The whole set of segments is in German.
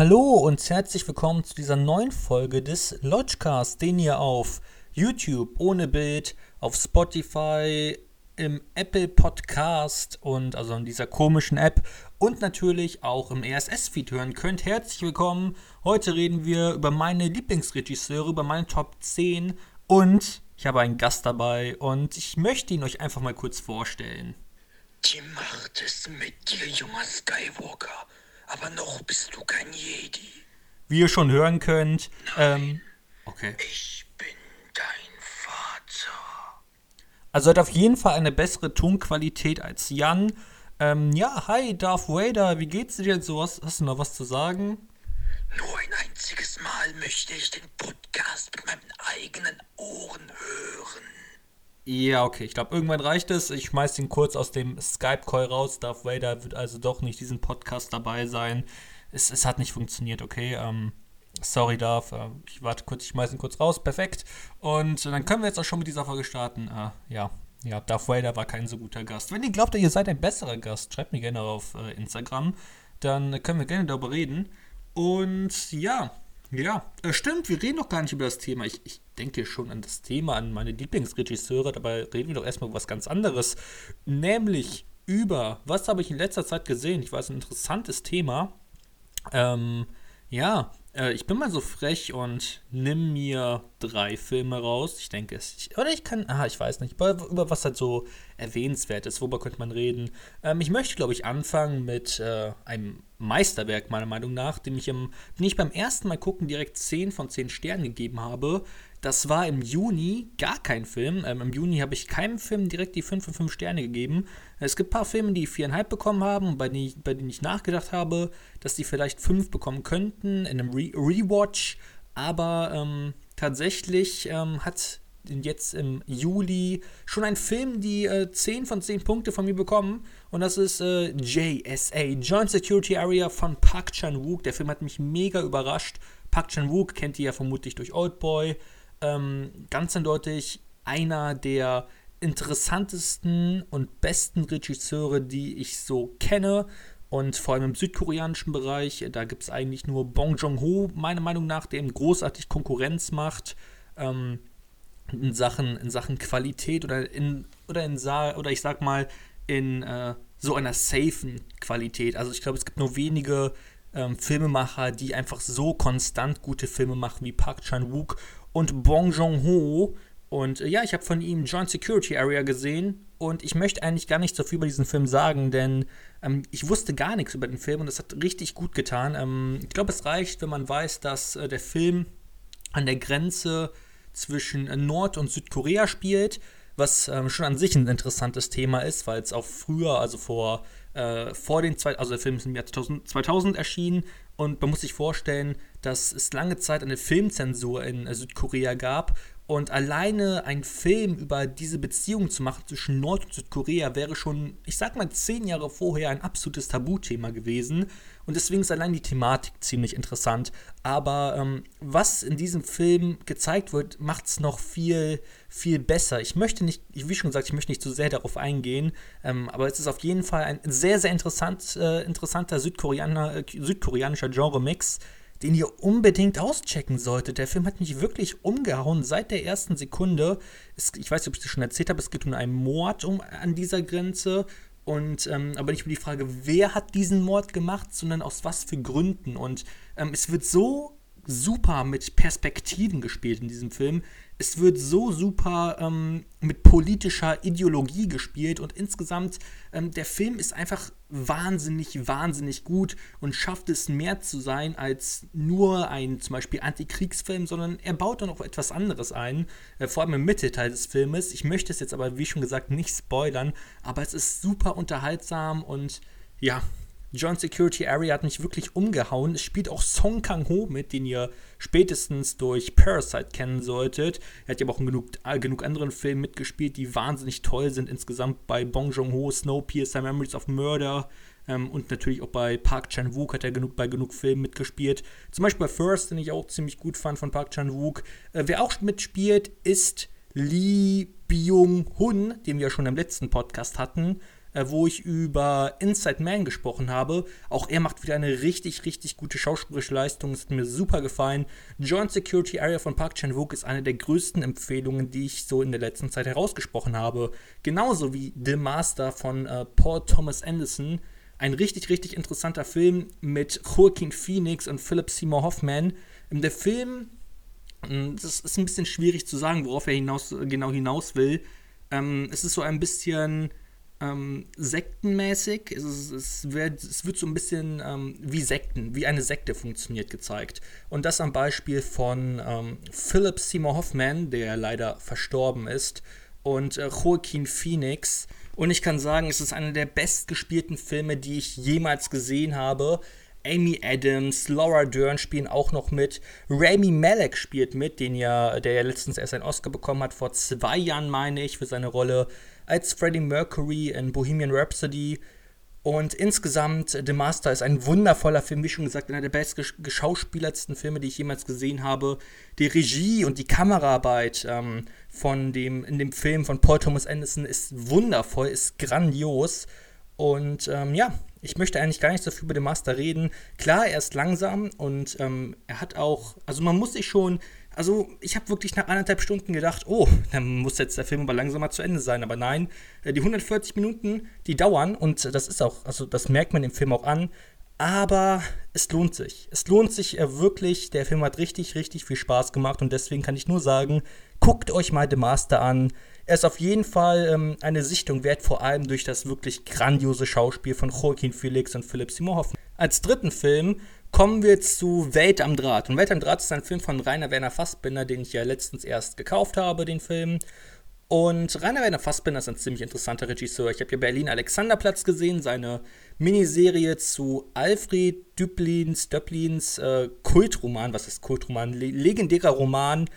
Hallo und herzlich willkommen zu dieser neuen Folge des Lodgecast, den ihr auf YouTube ohne Bild, auf Spotify, im Apple Podcast und also in dieser komischen App und natürlich auch im RSS-Feed hören könnt. Herzlich willkommen. Heute reden wir über meine Lieblingsregisseure, über meine Top 10 und ich habe einen Gast dabei und ich möchte ihn euch einfach mal kurz vorstellen. Die Macht ist mit dir, junger Skywalker, aber noch bist du kein Jedi. Wie ihr schon hören könnt, Nein, ähm, okay. Ich bin dein Vater. Also hat auf jeden Fall eine bessere Tonqualität als Jan. Ähm, ja, hi Darth Vader, wie geht's dir denn so? Hast, hast du noch was zu sagen? Nur ein einziges Mal möchte ich den Podcast mit meinen eigenen Ohren hören. Ja, okay, ich glaube, irgendwann reicht es. Ich schmeiß ihn kurz aus dem Skype-Call raus. Darth Vader wird also doch nicht diesen Podcast dabei sein. Es, es hat nicht funktioniert, okay? Ähm, sorry, Darth. Äh, ich warte kurz, ich schmeiß ihn kurz raus. Perfekt. Und dann können wir jetzt auch schon mit dieser Folge starten. Äh, ja, ja, Darth Vader war kein so guter Gast. Wenn ihr glaubt, ihr seid ein besserer Gast, schreibt mir gerne auf äh, Instagram. Dann können wir gerne darüber reden. Und ja, ja, äh, stimmt, wir reden noch gar nicht über das Thema. Ich, ich denke schon an das Thema, an meine Lieblingsregisseure, dabei reden wir doch erstmal über was ganz anderes. Nämlich über, was habe ich in letzter Zeit gesehen? Ich weiß, ein interessantes Thema. Ähm, ja, äh, ich bin mal so frech und nimm mir drei Filme raus. Ich denke es. Ich, oder ich kann. Ah, ich weiß nicht. Über, über, was halt so erwähnenswert ist. Worüber könnte man reden? Ähm, ich möchte, glaube ich, anfangen mit äh, einem Meisterwerk, meiner Meinung nach, dem ich, im, dem ich beim ersten Mal gucken direkt 10 von 10 Sternen gegeben habe. Das war im Juni gar kein Film. Ähm, Im Juni habe ich keinem Film direkt die 5 von 5 Sterne gegeben. Es gibt ein paar Filme, die 4,5 bekommen haben, bei denen, ich, bei denen ich nachgedacht habe, dass die vielleicht 5 bekommen könnten in einem Re Rewatch. Aber ähm, tatsächlich ähm, hat jetzt im Juli schon ein Film die äh, 10 von 10 Punkte von mir bekommen. Und das ist äh, JSA, Joint Security Area von Park Chan-wook. Der Film hat mich mega überrascht. Park Chan-wook kennt ihr ja vermutlich durch Oldboy ähm, ganz eindeutig einer der interessantesten und besten Regisseure, die ich so kenne. Und vor allem im südkoreanischen Bereich, da gibt es eigentlich nur Bong Joon-ho, meiner Meinung nach, der ihm großartig Konkurrenz macht. Ähm, in Sachen, in Sachen Qualität oder in, oder in oder ich sag mal, in äh, so einer safen Qualität. Also ich glaube, es gibt nur wenige ähm, Filmemacher, die einfach so konstant gute Filme machen wie Park Chan-wook und Bong Joon-ho. Und äh, ja, ich habe von ihm Joint Security Area gesehen und ich möchte eigentlich gar nicht so viel über diesen Film sagen, denn ähm, ich wusste gar nichts über den Film und es hat richtig gut getan. Ähm, ich glaube, es reicht, wenn man weiß, dass äh, der Film an der Grenze zwischen äh, Nord- und Südkorea spielt, was ähm, schon an sich ein interessantes Thema ist, weil es auch früher, also vor, äh, vor den zwei, also der Film ist im Jahr 2000, 2000 erschienen und man muss sich vorstellen, dass es lange Zeit eine Filmzensur in äh, Südkorea gab und alleine ein Film über diese Beziehung zu machen zwischen Nord- und Südkorea wäre schon, ich sag mal, zehn Jahre vorher ein absolutes Tabuthema gewesen. Und deswegen ist allein die Thematik ziemlich interessant. Aber ähm, was in diesem Film gezeigt wird, macht es noch viel, viel besser. Ich möchte nicht, wie schon gesagt, ich möchte nicht zu sehr darauf eingehen. Ähm, aber es ist auf jeden Fall ein sehr, sehr interessant, äh, interessanter Südkoreaner, äh, südkoreanischer Genre-Mix den ihr unbedingt auschecken solltet. Der Film hat mich wirklich umgehauen seit der ersten Sekunde. Es, ich weiß nicht, ob ich das schon erzählt habe, es geht um einen Mord um, an dieser Grenze. Und ähm, aber nicht um die Frage, wer hat diesen Mord gemacht, sondern aus was für Gründen. Und ähm, es wird so super mit Perspektiven gespielt in diesem Film. Es wird so super ähm, mit politischer Ideologie gespielt und insgesamt ähm, der Film ist einfach wahnsinnig, wahnsinnig gut und schafft es mehr zu sein als nur ein zum Beispiel Antikriegsfilm, sondern er baut dann auch etwas anderes ein, äh, vor allem im Mittelteil des Filmes. Ich möchte es jetzt aber, wie schon gesagt, nicht spoilern, aber es ist super unterhaltsam und ja, John Security Area hat mich wirklich umgehauen. Es spielt auch Song Kang-ho mit, den ihr spätestens durch Parasite kennen solltet. Er hat ja auch in genug, äh, genug anderen Filmen mitgespielt, die wahnsinnig toll sind. Insgesamt bei Bong Joon-ho, Snowpiercer, Memories of Murder ähm, und natürlich auch bei Park Chan-wook hat er genug, bei genug Filmen mitgespielt. Zum Beispiel bei First, den ich auch ziemlich gut fand von Park Chan-wook. Äh, wer auch mitspielt, ist Lee Byung-hun, den wir ja schon im letzten Podcast hatten. Äh, wo ich über Inside Man gesprochen habe. Auch er macht wieder eine richtig, richtig gute schauspielerische Leistung. Es hat mir super gefallen. Joint Security Area von Park Chan-wook ist eine der größten Empfehlungen, die ich so in der letzten Zeit herausgesprochen habe. Genauso wie The Master von äh, Paul Thomas Anderson. Ein richtig, richtig interessanter Film mit Joaquin Phoenix und Philip Seymour Hoffman. Der Film, hm, das ist ein bisschen schwierig zu sagen, worauf er hinaus, genau hinaus will. Ähm, es ist so ein bisschen ähm, sektenmäßig. Es, es, wird, es, wird, so ein bisschen ähm, wie Sekten, wie eine Sekte funktioniert gezeigt. Und das am Beispiel von ähm, Philip Seymour Hoffman, der leider verstorben ist, und äh, Joaquin Phoenix. Und ich kann sagen, es ist einer der bestgespielten Filme, die ich jemals gesehen habe. Amy Adams, Laura Dern spielen auch noch mit. Rami Malek spielt mit, den ja, der ja letztens erst einen Oscar bekommen hat, vor zwei Jahren, meine ich, für seine Rolle als Freddie Mercury in Bohemian Rhapsody. Und insgesamt, The Master ist ein wundervoller Film, wie schon gesagt, einer der bestgeschauspielertsten Filme, die ich jemals gesehen habe. Die Regie und die Kameraarbeit ähm, von dem, in dem Film von Paul Thomas Anderson ist wundervoll, ist grandios. Und ähm, ja, ich möchte eigentlich gar nicht so viel über den Master reden. Klar, er ist langsam und ähm, er hat auch, also man muss sich schon, also ich habe wirklich nach anderthalb Stunden gedacht, oh, dann muss jetzt der Film aber langsamer zu Ende sein. Aber nein, äh, die 140 Minuten, die dauern und das ist auch, also das merkt man im Film auch an. Aber es lohnt sich. Es lohnt sich äh, wirklich. Der Film hat richtig, richtig viel Spaß gemacht und deswegen kann ich nur sagen, guckt euch mal The Master an. Er ist auf jeden Fall ähm, eine Sichtung wert, vor allem durch das wirklich grandiose Schauspiel von Joaquin Felix und Philipp Simon Hoffmann. Als dritten Film kommen wir zu Welt am Draht. Und Welt am Draht ist ein Film von Rainer Werner Fassbinder, den ich ja letztens erst gekauft habe, den Film. Und Rainer Werner Fassbinder ist ein ziemlich interessanter Regisseur. Ich habe hier Berlin Alexanderplatz gesehen, seine Miniserie zu Alfred Düblins, Döblins äh, Kultroman, was ist Kultroman? Le legendärer Roman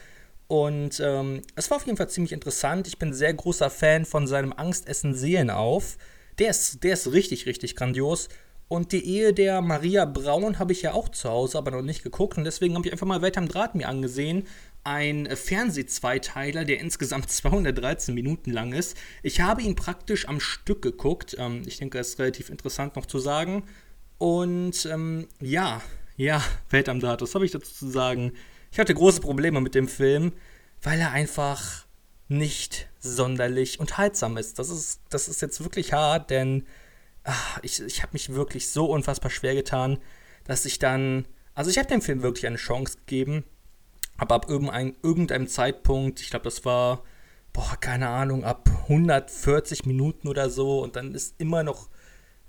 und ähm, es war auf jeden Fall ziemlich interessant. Ich bin sehr großer Fan von seinem Angstessen Seelen auf. Der ist, der ist richtig, richtig grandios. Und die Ehe der Maria Braun habe ich ja auch zu Hause, aber noch nicht geguckt. Und deswegen habe ich einfach mal Welt am Draht mir angesehen. Ein Fernsehzweiteiler, der insgesamt 213 Minuten lang ist. Ich habe ihn praktisch am Stück geguckt. Ähm, ich denke, das ist relativ interessant noch zu sagen. Und ähm, ja, ja, Welt am Draht, was habe ich dazu zu sagen? Ich hatte große Probleme mit dem Film, weil er einfach nicht sonderlich unterhaltsam ist. Das ist, das ist jetzt wirklich hart, denn ach, ich, ich habe mich wirklich so unfassbar schwer getan, dass ich dann. Also ich habe dem Film wirklich eine Chance gegeben, aber ab irgendein, irgendeinem Zeitpunkt, ich glaube, das war, boah, keine Ahnung, ab 140 Minuten oder so und dann ist immer noch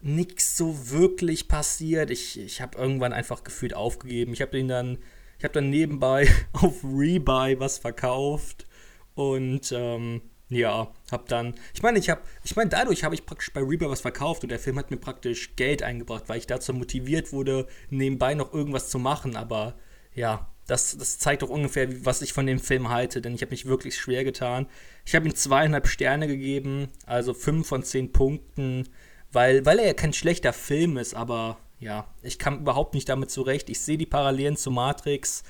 nichts so wirklich passiert. Ich, ich habe irgendwann einfach gefühlt aufgegeben. Ich habe den dann ich habe dann nebenbei auf Rebuy was verkauft und ähm, ja, habe dann, ich meine, ich habe, ich meine, dadurch habe ich praktisch bei Rebuy was verkauft und der Film hat mir praktisch Geld eingebracht, weil ich dazu motiviert wurde, nebenbei noch irgendwas zu machen. Aber ja, das, das zeigt doch ungefähr, was ich von dem Film halte, denn ich habe mich wirklich schwer getan. Ich habe ihm zweieinhalb Sterne gegeben, also fünf von zehn Punkten, weil, weil er ja kein schlechter Film ist, aber ja, ich kam überhaupt nicht damit zurecht. Ich sehe die Parallelen zu Matrix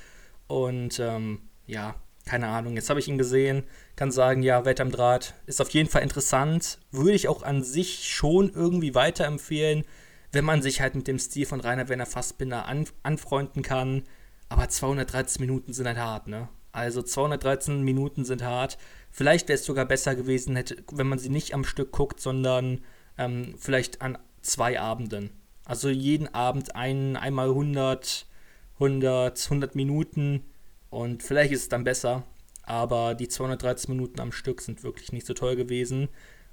und ähm, ja, keine Ahnung. Jetzt habe ich ihn gesehen, kann sagen, ja, Welt am Draht ist auf jeden Fall interessant. Würde ich auch an sich schon irgendwie weiterempfehlen, wenn man sich halt mit dem Stil von Rainer Werner Fassbinder an, anfreunden kann. Aber 213 Minuten sind halt hart, ne? Also 213 Minuten sind hart. Vielleicht wäre es sogar besser gewesen, hätte, wenn man sie nicht am Stück guckt, sondern ähm, vielleicht an zwei Abenden. Also jeden Abend ein, einmal 100, 100, 100 Minuten und vielleicht ist es dann besser. Aber die 213 Minuten am Stück sind wirklich nicht so toll gewesen.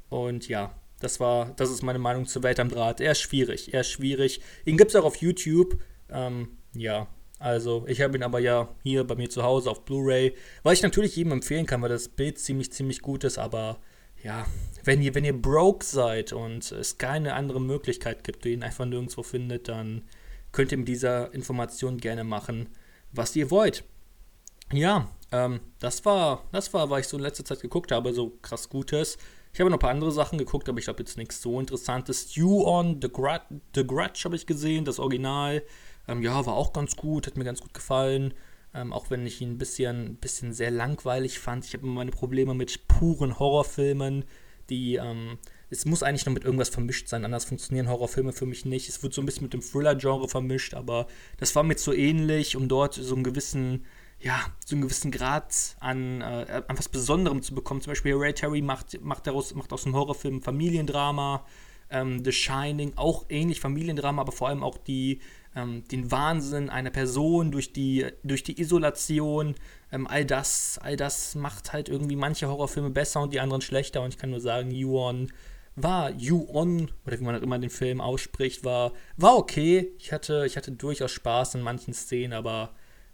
Und ja, das war, das ist meine Meinung zur Welt am Draht. Er ist schwierig, er ist schwierig. Ihn gibt es auch auf YouTube. Ähm, ja, also ich habe ihn aber ja hier bei mir zu Hause auf Blu-ray, weil ich natürlich jedem empfehlen kann, weil das Bild ziemlich, ziemlich gut ist, aber ja, wenn ihr, wenn ihr broke seid und es keine andere Möglichkeit gibt, ihr ihn einfach nirgendwo findet, dann könnt ihr mit dieser Information gerne machen, was ihr wollt. Ja, ähm, das war, das war, was ich so in letzter Zeit geguckt habe, so krass Gutes. Ich habe noch ein paar andere Sachen geguckt, aber ich glaube jetzt nichts so Interessantes. Stew on The, Grud The Grudge habe ich gesehen, das Original. Ähm, ja, war auch ganz gut, hat mir ganz gut gefallen. Ähm, auch wenn ich ihn ein bisschen, bisschen sehr langweilig fand. Ich habe immer meine Probleme mit puren Horrorfilmen die ähm, es muss eigentlich noch mit irgendwas vermischt sein, anders funktionieren Horrorfilme für mich nicht. Es wird so ein bisschen mit dem Thriller-Genre vermischt, aber das war mir zu ähnlich, um dort so einen gewissen, ja, so einen gewissen Grad an, äh, an was Besonderem zu bekommen. Zum Beispiel Hereditary macht, macht, daraus, macht aus einem Horrorfilm Familiendrama. Ähm, The Shining, auch ähnlich Familiendrama, aber vor allem auch die, ähm, den Wahnsinn einer Person durch die, durch die Isolation. Ähm, all, das, all das macht halt irgendwie manche Horrorfilme besser und die anderen schlechter. Und ich kann nur sagen, Yuon war You-On, oder wie man auch immer den Film ausspricht, war, war okay. Ich hatte, ich hatte durchaus Spaß in manchen Szenen, aber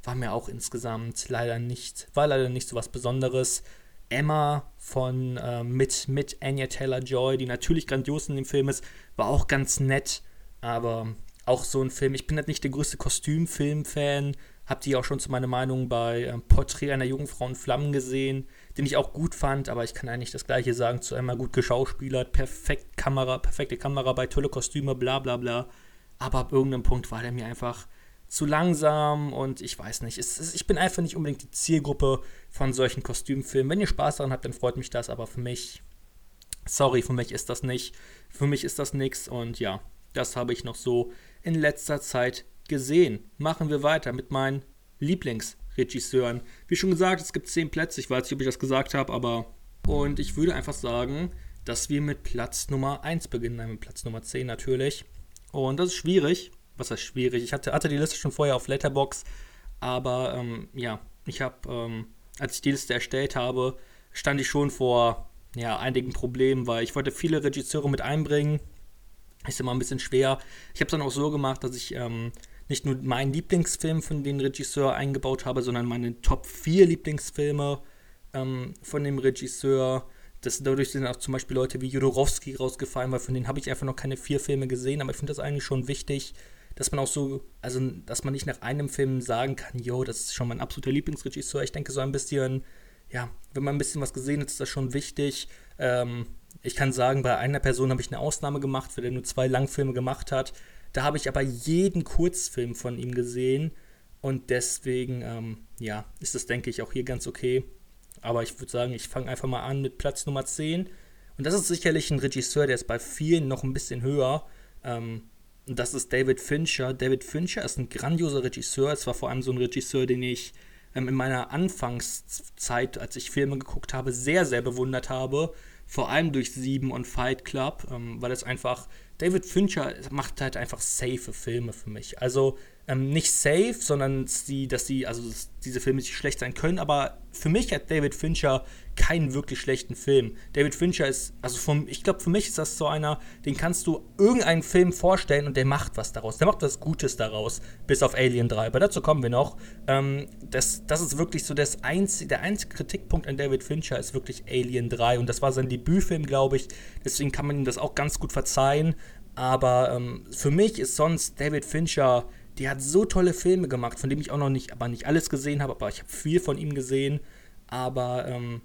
war mir auch insgesamt leider nicht, war leider nicht so was Besonderes. Emma von äh, mit, mit Anya Taylor Joy, die natürlich grandios in dem Film ist, war auch ganz nett, aber auch so ein Film. Ich bin halt nicht der größte Kostümfilm-Fan, hab die auch schon zu meiner Meinung bei äh, Porträt einer jungen Frau in Flammen gesehen den ich auch gut fand, aber ich kann eigentlich das gleiche sagen zu einmal gut geschauspielert, perfekt Kamera, perfekte Kamera bei tolle Kostüme, bla bla bla. Aber ab irgendeinem Punkt war der mir einfach zu langsam und ich weiß nicht. Es, es, ich bin einfach nicht unbedingt die Zielgruppe von solchen Kostümfilmen. Wenn ihr Spaß daran habt, dann freut mich das, aber für mich, sorry, für mich ist das nicht. Für mich ist das nichts und ja, das habe ich noch so in letzter Zeit gesehen. Machen wir weiter mit meinen Lieblings- Regisseuren. Wie schon gesagt, es gibt zehn Plätze. Ich weiß nicht, ob ich das gesagt habe, aber. Und ich würde einfach sagen, dass wir mit Platz Nummer 1 beginnen. Nein, mit Platz Nummer 10 natürlich. Und das ist schwierig. Was heißt schwierig? Ich hatte, hatte die Liste schon vorher auf Letterbox, aber ähm, ja, ich habe, ähm, als ich die Liste erstellt habe, stand ich schon vor ja, einigen Problemen, weil ich wollte viele Regisseure mit einbringen. Ist immer ein bisschen schwer. Ich habe es dann auch so gemacht, dass ich ähm, nicht nur meinen Lieblingsfilm von dem Regisseur eingebaut habe, sondern meine Top 4 Lieblingsfilme ähm, von dem Regisseur. Das, dadurch sind auch zum Beispiel Leute wie Jodorowsky rausgefallen, weil von denen habe ich einfach noch keine vier Filme gesehen, aber ich finde das eigentlich schon wichtig, dass man auch so, also dass man nicht nach einem Film sagen kann, yo, das ist schon mein absoluter Lieblingsregisseur. Ich denke so ein bisschen, ja, wenn man ein bisschen was gesehen hat, ist das schon wichtig. Ähm, ich kann sagen, bei einer Person habe ich eine Ausnahme gemacht, weil der nur zwei Langfilme gemacht hat. Da habe ich aber jeden Kurzfilm von ihm gesehen und deswegen, ähm, ja, ist das, denke ich, auch hier ganz okay. Aber ich würde sagen, ich fange einfach mal an mit Platz Nummer 10. Und das ist sicherlich ein Regisseur, der ist bei vielen noch ein bisschen höher. Ähm, und das ist David Fincher. David Fincher ist ein grandioser Regisseur. Es war vor allem so ein Regisseur, den ich ähm, in meiner Anfangszeit, als ich Filme geguckt habe, sehr, sehr bewundert habe. Vor allem durch Sieben und Fight Club, ähm, weil es einfach David Fincher macht halt einfach safe Filme für mich. Also ähm, nicht safe, sondern die, dass die, also dass diese Filme nicht schlecht sein können, aber für mich hat David Fincher keinen wirklich schlechten Film. David Fincher ist, also vom, ich glaube, für mich ist das so einer, den kannst du irgendeinen Film vorstellen und der macht was daraus. Der macht was Gutes daraus, bis auf Alien 3. Aber dazu kommen wir noch. Ähm, das, das ist wirklich so das einzige, der einzige Kritikpunkt an David Fincher ist wirklich Alien 3 und das war sein Debütfilm, glaube ich. Deswegen kann man ihm das auch ganz gut verzeihen. Aber ähm, für mich ist sonst David Fincher, der hat so tolle Filme gemacht, von denen ich auch noch nicht, aber nicht alles gesehen habe, aber ich habe viel von ihm gesehen. Aber ähm,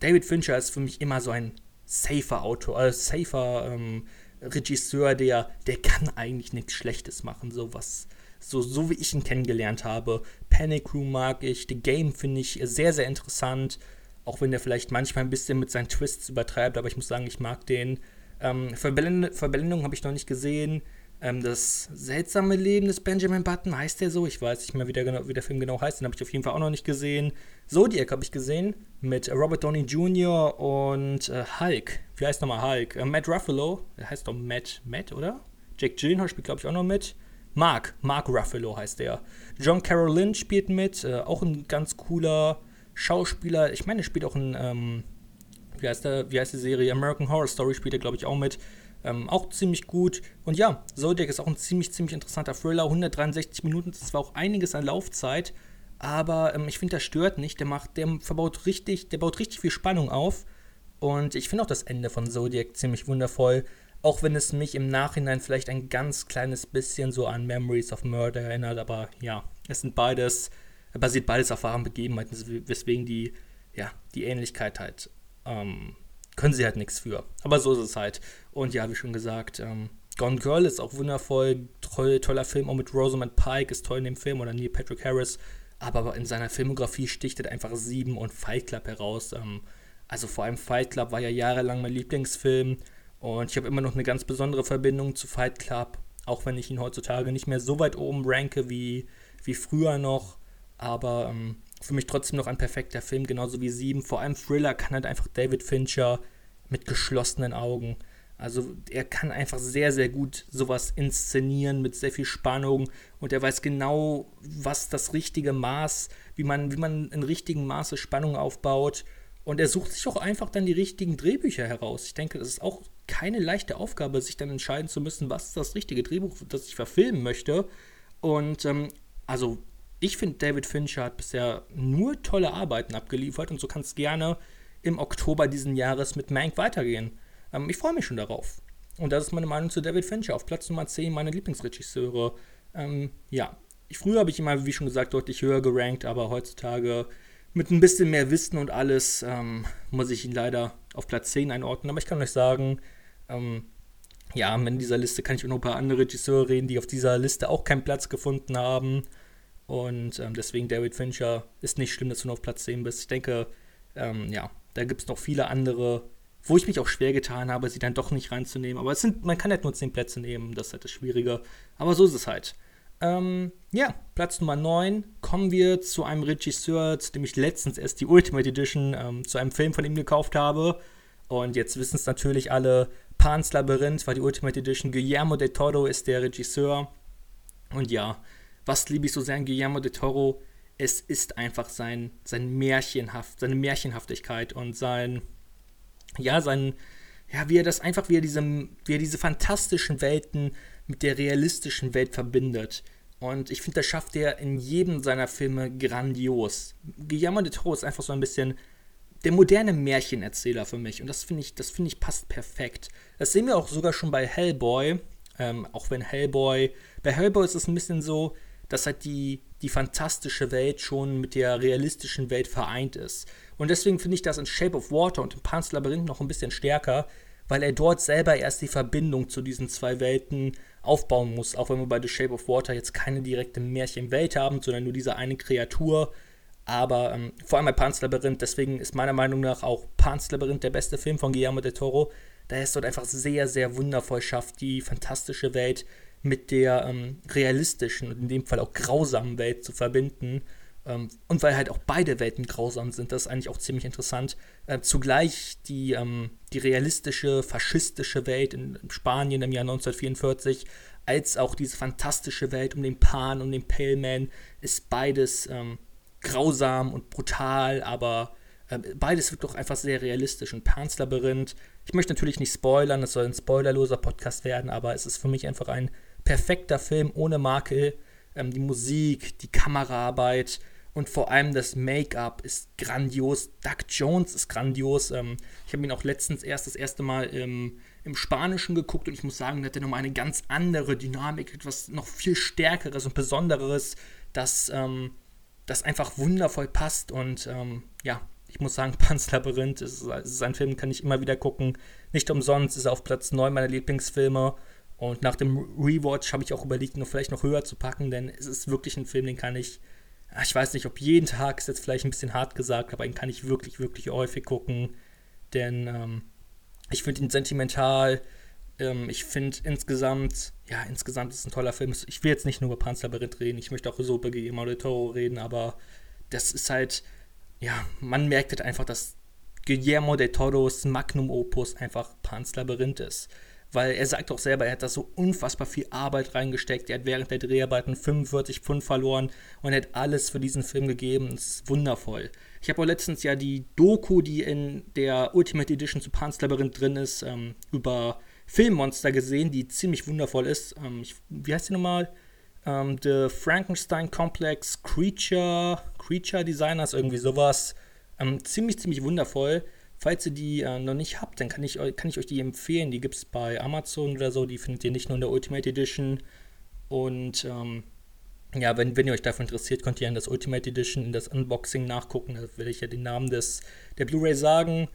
David Fincher ist für mich immer so ein safer Autor, äh, safer ähm, Regisseur, der, der kann eigentlich nichts Schlechtes machen, so was, so, so wie ich ihn kennengelernt habe. Panic Room mag ich, The Game finde ich sehr, sehr interessant, auch wenn der vielleicht manchmal ein bisschen mit seinen Twists übertreibt, aber ich muss sagen, ich mag den. Ähm, Verblendung, Verblendung habe ich noch nicht gesehen. Ähm, das seltsame Leben des Benjamin Button, heißt der so? Ich weiß nicht mehr, wie der, genau, wie der Film genau heißt. Den habe ich auf jeden Fall auch noch nicht gesehen. Zodiac habe ich gesehen mit Robert Downey Jr. und äh, Hulk. Wie heißt nochmal Hulk? Äh, Matt Ruffalo. Der heißt doch Matt, Matt, oder? Jake Gyllenhaal spielt, glaube ich, auch noch mit. Mark, Mark Ruffalo heißt der. John Carroll Lynch spielt mit. Äh, auch ein ganz cooler Schauspieler. Ich meine, er spielt auch ein, ähm, wie, heißt der, wie heißt die Serie? American Horror Story spielt er, glaube ich, auch mit. Ähm, auch ziemlich gut. Und ja, Zodiac ist auch ein ziemlich, ziemlich interessanter Thriller. 163 Minuten, das zwar auch einiges an Laufzeit, aber ähm, ich finde, das stört nicht. Der macht, der verbaut richtig, der baut richtig viel Spannung auf. Und ich finde auch das Ende von Zodiac ziemlich wundervoll. Auch wenn es mich im Nachhinein vielleicht ein ganz kleines bisschen so an Memories of Murder erinnert, aber ja, es sind beides, basiert beides auf wahren Begebenheiten, weswegen die, ja, die Ähnlichkeit halt ähm, können sie halt nichts für. Aber so ist es halt. Und ja, wie schon gesagt, ähm, Gone Girl ist auch wundervoll, toll, toller Film, auch mit Rosamund Pike ist toll in dem Film oder Neil Patrick Harris. Aber in seiner Filmografie sticht er einfach Sieben und Fight Club heraus. Ähm, also vor allem Fight Club war ja jahrelang mein Lieblingsfilm. Und ich habe immer noch eine ganz besondere Verbindung zu Fight Club, auch wenn ich ihn heutzutage nicht mehr so weit oben ranke wie, wie früher noch. Aber ähm, für mich trotzdem noch ein perfekter Film, genauso wie Sieben. Vor allem Thriller kann halt einfach David Fincher mit geschlossenen Augen. Also er kann einfach sehr, sehr gut sowas inszenieren mit sehr viel Spannung und er weiß genau, was das richtige Maß, wie man, wie man in richtigen Maße Spannung aufbaut. Und er sucht sich auch einfach dann die richtigen Drehbücher heraus. Ich denke, das ist auch keine leichte Aufgabe, sich dann entscheiden zu müssen, was ist das richtige Drehbuch, das ich verfilmen möchte. Und ähm, also ich finde, David Fincher hat bisher nur tolle Arbeiten abgeliefert und so kann es gerne im Oktober diesen Jahres mit Mank weitergehen. Ähm, ich freue mich schon darauf. Und das ist meine Meinung zu David Fincher. Auf Platz Nummer 10 meine Lieblingsregisseure. Ähm, ja, früher habe ich immer, wie schon gesagt, deutlich höher gerankt, aber heutzutage mit ein bisschen mehr Wissen und alles ähm, muss ich ihn leider auf Platz 10 einordnen. Aber ich kann euch sagen, ähm, ja, in dieser Liste kann ich auch noch ein paar andere Regisseure reden, die auf dieser Liste auch keinen Platz gefunden haben. Und ähm, deswegen David Fincher ist nicht schlimm, dass du nur auf Platz 10 bist. Ich denke, ähm, ja, da gibt es noch viele andere wo ich mich auch schwer getan habe, sie dann doch nicht reinzunehmen. Aber es sind, man kann halt nur 10 Plätze nehmen, das ist halt das Schwierige. Aber so ist es halt. Ähm, ja, Platz Nummer 9 kommen wir zu einem Regisseur, zu dem ich letztens erst die Ultimate Edition ähm, zu einem Film von ihm gekauft habe. Und jetzt wissen es natürlich alle, Pan's Labyrinth war die Ultimate Edition. Guillermo del Toro ist der Regisseur. Und ja, was liebe ich so sehr an Guillermo del Toro? Es ist einfach sein, sein Märchenhaft, seine Märchenhaftigkeit und sein, ja, sein, ja, wie er das einfach, wie er diese, wie er diese fantastischen Welten mit der realistischen Welt verbindet. Und ich finde, das schafft er in jedem seiner Filme grandios. Guillermo de Toro ist einfach so ein bisschen der moderne Märchenerzähler für mich. Und das finde ich, das ich passt perfekt. Das sehen wir auch sogar schon bei Hellboy. Ähm, auch wenn Hellboy, bei Hellboy ist es ein bisschen so, dass halt die, die fantastische Welt schon mit der realistischen Welt vereint ist. Und deswegen finde ich das in Shape of Water und im Pan's Labyrinth noch ein bisschen stärker, weil er dort selber erst die Verbindung zu diesen zwei Welten aufbauen muss. Auch wenn wir bei The Shape of Water jetzt keine direkte Märchenwelt haben, sondern nur diese eine Kreatur. Aber ähm, vor allem bei Pan's Labyrinth, deswegen ist meiner Meinung nach auch Pan's Labyrinth der beste Film von Guillermo del Toro, da er es dort einfach sehr, sehr wundervoll schafft, die fantastische Welt mit der ähm, realistischen und in dem Fall auch grausamen Welt zu verbinden. Ähm, und weil halt auch beide Welten grausam sind, das ist eigentlich auch ziemlich interessant. Äh, zugleich die, ähm, die realistische, faschistische Welt in, Spanien im Jahr 1944, als auch diese fantastische Welt um den Pan und den Pale Man, ist beides ähm, grausam und brutal, aber äh, beides wird doch einfach sehr realistisch. Und Pans Labyrinth, ich möchte natürlich nicht spoilern, es soll ein spoilerloser Podcast werden, aber es ist für mich einfach ein perfekter Film ohne Makel. Ähm, die Musik, die Kameraarbeit, und vor allem das Make-up ist grandios. Doug Jones ist grandios. Ähm, ich habe ihn auch letztens erst das erste Mal im, im Spanischen geguckt und ich muss sagen, da hat er nochmal eine ganz andere Dynamik, etwas noch viel Stärkeres und Besonderes, das, ähm, das einfach wundervoll passt. Und ähm, ja, ich muss sagen, Pan's Labyrinth ist, ist ein Film, kann ich immer wieder gucken. Nicht umsonst ist er auf Platz 9 meiner Lieblingsfilme. Und nach dem Rewatch habe ich auch überlegt, ihn vielleicht noch höher zu packen, denn es ist wirklich ein Film, den kann ich ich weiß nicht, ob jeden Tag ist jetzt vielleicht ein bisschen hart gesagt, aber ihn kann ich wirklich, wirklich häufig gucken. Denn ähm, ich finde ihn sentimental. Ähm, ich finde insgesamt, ja, insgesamt ist es ein toller Film. Ich will jetzt nicht nur über Panzerlabyrinth reden, ich möchte auch so über Guillermo del Toro reden, aber das ist halt, ja, man merkt halt einfach, dass Guillermo del Toros Magnum Opus einfach Panzerlabyrinth ist weil er sagt auch selber, er hat da so unfassbar viel Arbeit reingesteckt. Er hat während der Dreharbeiten 45 Pfund verloren und hat alles für diesen Film gegeben. Das ist wundervoll. Ich habe auch letztens ja die Doku, die in der Ultimate Edition zu Pan's Labyrinth drin ist, ähm, über Filmmonster gesehen, die ziemlich wundervoll ist. Ähm, ich, wie heißt die nochmal? Ähm, The Frankenstein Complex Creature, Creature Designers, irgendwie sowas. Ähm, ziemlich, ziemlich wundervoll. Falls ihr die äh, noch nicht habt, dann kann ich, kann ich euch die empfehlen. Die gibt es bei Amazon oder so. Die findet ihr nicht nur in der Ultimate Edition. Und ähm, ja, wenn, wenn ihr euch dafür interessiert, könnt ihr in das Ultimate Edition, in das Unboxing nachgucken. Da werde ich ja den Namen des, der Blu-ray sagen.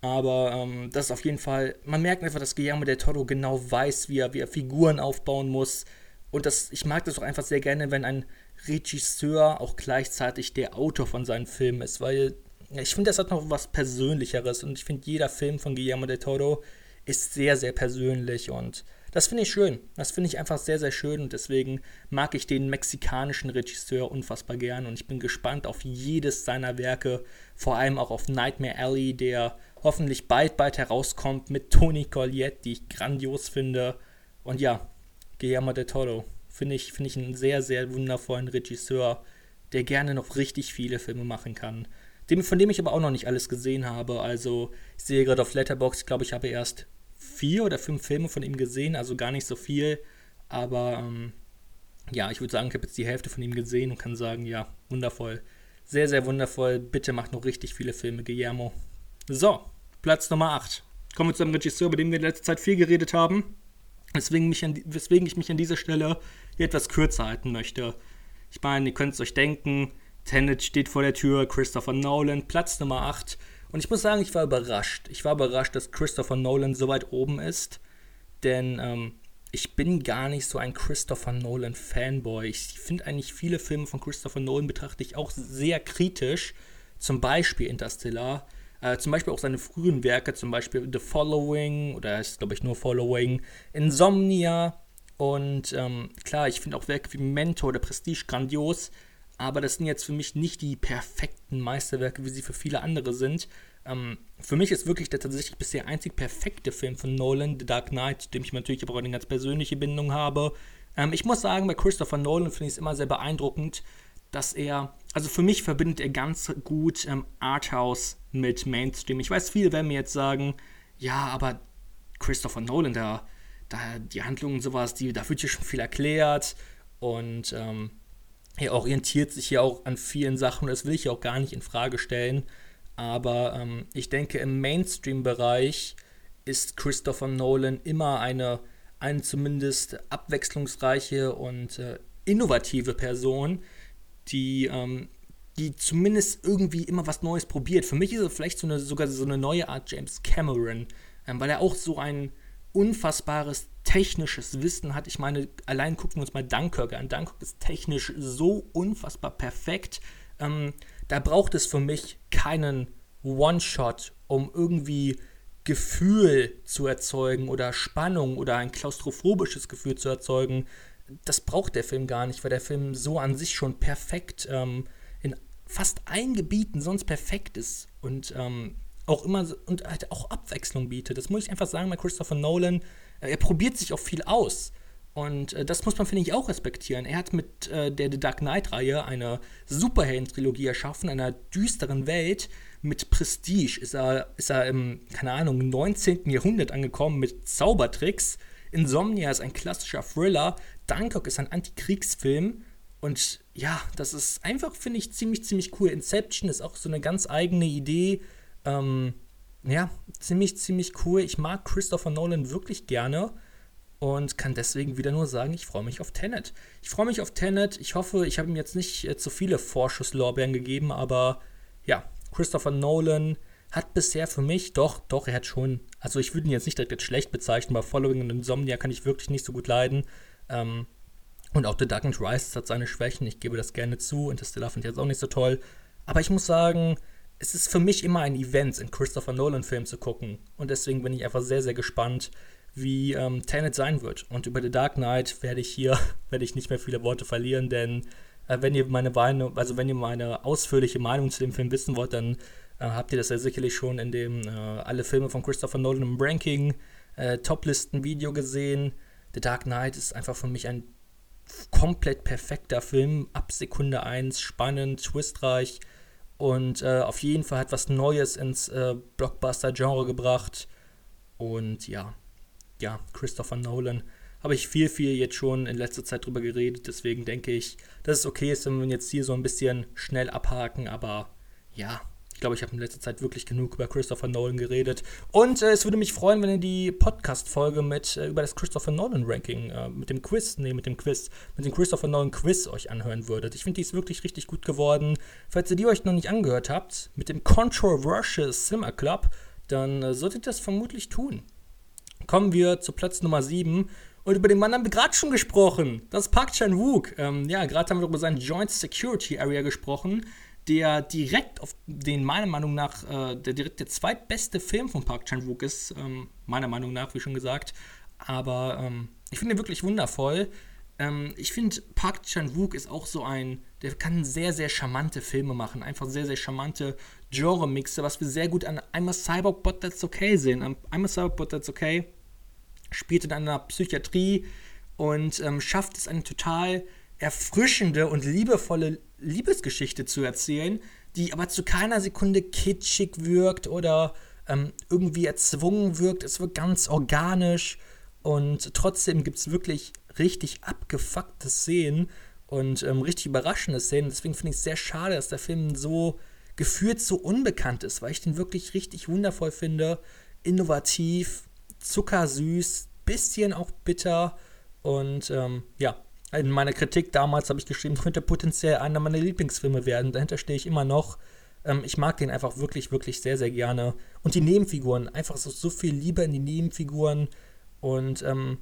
Aber ähm, das ist auf jeden Fall, man merkt einfach, dass Guillermo del Toro genau weiß, wie er, wie er Figuren aufbauen muss. Und das, ich mag das auch einfach sehr gerne, wenn ein Regisseur auch gleichzeitig der Autor von seinen Filmen ist, weil ich finde, das hat noch was Persönlicheres und ich finde, jeder Film von Guillermo del Toro ist sehr, sehr persönlich und das finde ich schön. Das finde ich einfach sehr, sehr schön und deswegen mag ich den mexikanischen Regisseur unfassbar gern und ich bin gespannt auf jedes seiner Werke, vor allem auch auf Nightmare Alley, der hoffentlich bald, bald herauskommt mit Tony Colliette, die ich grandios finde. Und ja, Guillermo del Toro finde ich, find ich einen sehr, sehr wundervollen Regisseur, der gerne noch richtig viele Filme machen kann. Dem, von dem ich aber auch noch nicht alles gesehen habe. Also, ich sehe gerade auf Letterboxd, glaube ich, habe erst vier oder fünf Filme von ihm gesehen, also gar nicht so viel. Aber ähm, ja, ich würde sagen, ich habe jetzt die Hälfte von ihm gesehen und kann sagen, ja, wundervoll. Sehr, sehr wundervoll. Bitte macht noch richtig viele Filme, Guillermo. So, Platz Nummer 8. Kommen wir zu einem Regisseur, über den wir in letzter Zeit viel geredet haben. Weswegen, mich an, weswegen ich mich an dieser Stelle hier etwas kürzer halten möchte. Ich meine, ihr könnt es euch denken, Tenet steht vor der Tür, Christopher Nolan, Platz Nummer 8. Und ich muss sagen, ich war überrascht. Ich war überrascht, dass Christopher Nolan so weit oben ist. Denn ähm, ich bin gar nicht so ein Christopher Nolan Fanboy. Ich finde eigentlich viele Filme von Christopher Nolan betrachte ich auch sehr kritisch. Zum Beispiel Interstellar. Äh, zum Beispiel auch seine frühen Werke, zum Beispiel The Following oder ist glaube ich nur Following, Insomnia. Und ähm, klar, ich finde auch Werke wie Mentor oder Prestige grandios aber das sind jetzt für mich nicht die perfekten Meisterwerke, wie sie für viele andere sind. Ähm, für mich ist wirklich der tatsächlich bisher einzig perfekte Film von Nolan, The Dark Knight, dem ich natürlich aber auch eine ganz persönliche Bindung habe. Ähm, ich muss sagen, bei Christopher Nolan finde ich es immer sehr beeindruckend, dass er, also für mich verbindet er ganz gut ähm, Arthouse mit Mainstream. Ich weiß, viele werden mir jetzt sagen, ja, aber Christopher Nolan, da, da die Handlungen und sowas, die, da wird hier schon viel erklärt und ähm, er orientiert sich ja auch an vielen Sachen, das will ich ja auch gar nicht in Frage stellen. Aber ähm, ich denke, im Mainstream-Bereich ist Christopher Nolan immer eine, eine zumindest abwechslungsreiche und äh, innovative Person, die, ähm, die zumindest irgendwie immer was Neues probiert. Für mich ist er vielleicht so eine, sogar so eine neue Art James Cameron, ähm, weil er auch so ein unfassbares technisches Wissen hat. Ich meine, allein gucken wir uns mal Dunkirk an. Dunkirk ist technisch so unfassbar perfekt. Ähm, da braucht es für mich keinen One-Shot, um irgendwie Gefühl zu erzeugen oder Spannung oder ein klaustrophobisches Gefühl zu erzeugen. Das braucht der Film gar nicht, weil der Film so an sich schon perfekt ähm, in fast allen Gebieten sonst perfekt ist. Und ähm, auch immer und halt auch Abwechslung bietet. Das muss ich einfach sagen bei Christopher Nolan. Er probiert sich auch viel aus. Und äh, das muss man, finde ich, auch respektieren. Er hat mit äh, der The Dark Knight-Reihe eine Superhelden-Trilogie erschaffen, einer düsteren Welt. Mit Prestige ist er, ist er im, keine Ahnung, 19. Jahrhundert angekommen mit Zaubertricks. Insomnia ist ein klassischer Thriller. Dunkirk ist ein Antikriegsfilm. Und ja, das ist einfach, finde ich, ziemlich, ziemlich cool. Inception ist auch so eine ganz eigene Idee ähm, ja, ziemlich, ziemlich cool. Ich mag Christopher Nolan wirklich gerne und kann deswegen wieder nur sagen, ich freue mich auf Tenet. Ich freue mich auf Tenet. Ich hoffe, ich habe ihm jetzt nicht äh, zu viele Vorschusslorbeeren gegeben, aber ja, Christopher Nolan hat bisher für mich doch, doch, er hat schon, also ich würde ihn jetzt nicht direkt als schlecht bezeichnen, bei Following und Insomnia kann ich wirklich nicht so gut leiden. Ähm, und auch The Dark Knight Rises hat seine Schwächen, ich gebe das gerne zu. Interstellar finde ich jetzt auch nicht so toll. Aber ich muss sagen, es ist für mich immer ein Event, einen Christopher Nolan-Film zu gucken. Und deswegen bin ich einfach sehr, sehr gespannt, wie ähm, Tenet sein wird. Und über The Dark Knight werde ich hier werde ich nicht mehr viele Worte verlieren, denn äh, wenn ihr meine Meinung, also wenn ihr meine ausführliche Meinung zu dem Film wissen wollt, dann äh, habt ihr das ja sicherlich schon in dem äh, alle Filme von Christopher Nolan im Ranking äh, Toplisten-Video gesehen. The Dark Knight ist einfach für mich ein komplett perfekter Film, ab Sekunde 1, spannend, twistreich und äh, auf jeden Fall hat was Neues ins äh, Blockbuster-Genre gebracht. Und ja, ja, Christopher Nolan. Habe ich viel, viel jetzt schon in letzter Zeit drüber geredet. Deswegen denke ich, dass es okay ist, wenn wir jetzt hier so ein bisschen schnell abhaken. Aber ja, glaube, ich habe in letzter Zeit wirklich genug über Christopher Nolan geredet. Und äh, es würde mich freuen, wenn ihr die Podcast-Folge mit äh, über das Christopher Nolan-Ranking, äh, mit dem Quiz, nee, mit dem Quiz, mit dem Christopher Nolan-Quiz euch anhören würdet. Ich finde, die ist wirklich richtig gut geworden. Falls ihr die euch noch nicht angehört habt, mit dem Controversial Simmer Club, dann äh, solltet ihr das vermutlich tun. Kommen wir zu Platz Nummer 7. Und über den Mann haben wir gerade schon gesprochen. Das ist Park Chan-wook. Ähm, ja, gerade haben wir über seine Joint Security Area gesprochen der direkt auf den meiner Meinung nach äh, der direkt der zweitbeste Film von Park Chan-wook ist, ähm, meiner Meinung nach, wie schon gesagt. Aber ähm, ich finde ihn wirklich wundervoll. Ähm, ich finde, Park Chan-wook ist auch so ein, der kann sehr, sehr charmante Filme machen. Einfach sehr, sehr charmante Genre-Mixe, was wir sehr gut an I'm a Cyborg, but that's okay sehen. I'm a Cyborg, but that's okay spielt in einer Psychiatrie und ähm, schafft es, eine total erfrischende und liebevolle Liebesgeschichte zu erzählen, die aber zu keiner Sekunde kitschig wirkt oder ähm, irgendwie erzwungen wirkt. Es wird ganz organisch und trotzdem gibt es wirklich richtig abgefuckte Szenen und ähm, richtig überraschende Szenen. Deswegen finde ich es sehr schade, dass der Film so gefühlt so unbekannt ist, weil ich den wirklich richtig wundervoll finde, innovativ, zuckersüß, bisschen auch bitter und ähm, ja, in meiner Kritik damals habe ich geschrieben, könnte potenziell einer meiner Lieblingsfilme werden. Dahinter stehe ich immer noch. Ähm, ich mag den einfach wirklich, wirklich sehr, sehr gerne. Und die Nebenfiguren, einfach so, so viel Liebe in die Nebenfiguren. Und ähm,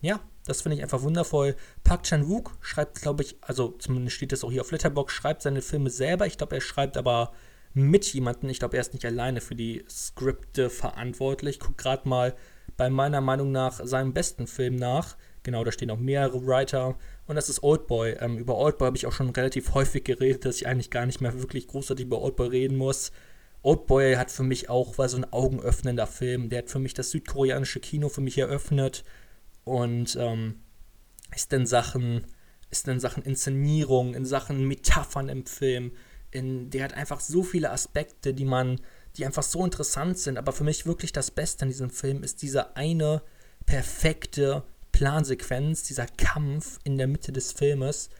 ja, das finde ich einfach wundervoll. Park Chan-wook schreibt, glaube ich, also zumindest steht das auch hier auf Letterboxd, schreibt seine Filme selber. Ich glaube, er schreibt aber mit jemandem. Ich glaube, er ist nicht alleine für die Skripte verantwortlich. Guck gerade mal bei meiner Meinung nach seinem besten Film nach. Genau, da stehen auch mehrere Writer. Und das ist Oldboy. Ähm, über Oldboy habe ich auch schon relativ häufig geredet, dass ich eigentlich gar nicht mehr wirklich großartig über Oldboy reden muss. Oldboy hat für mich auch, war so ein augenöffnender Film. Der hat für mich das südkoreanische Kino für mich eröffnet. Und ähm, ist in Sachen, ist in Sachen Inszenierung, in Sachen Metaphern im Film. In, der hat einfach so viele Aspekte, die man, die einfach so interessant sind. Aber für mich wirklich das Beste in diesem Film ist dieser eine perfekte Plansequenz, dieser Kampf in der Mitte des Filmes,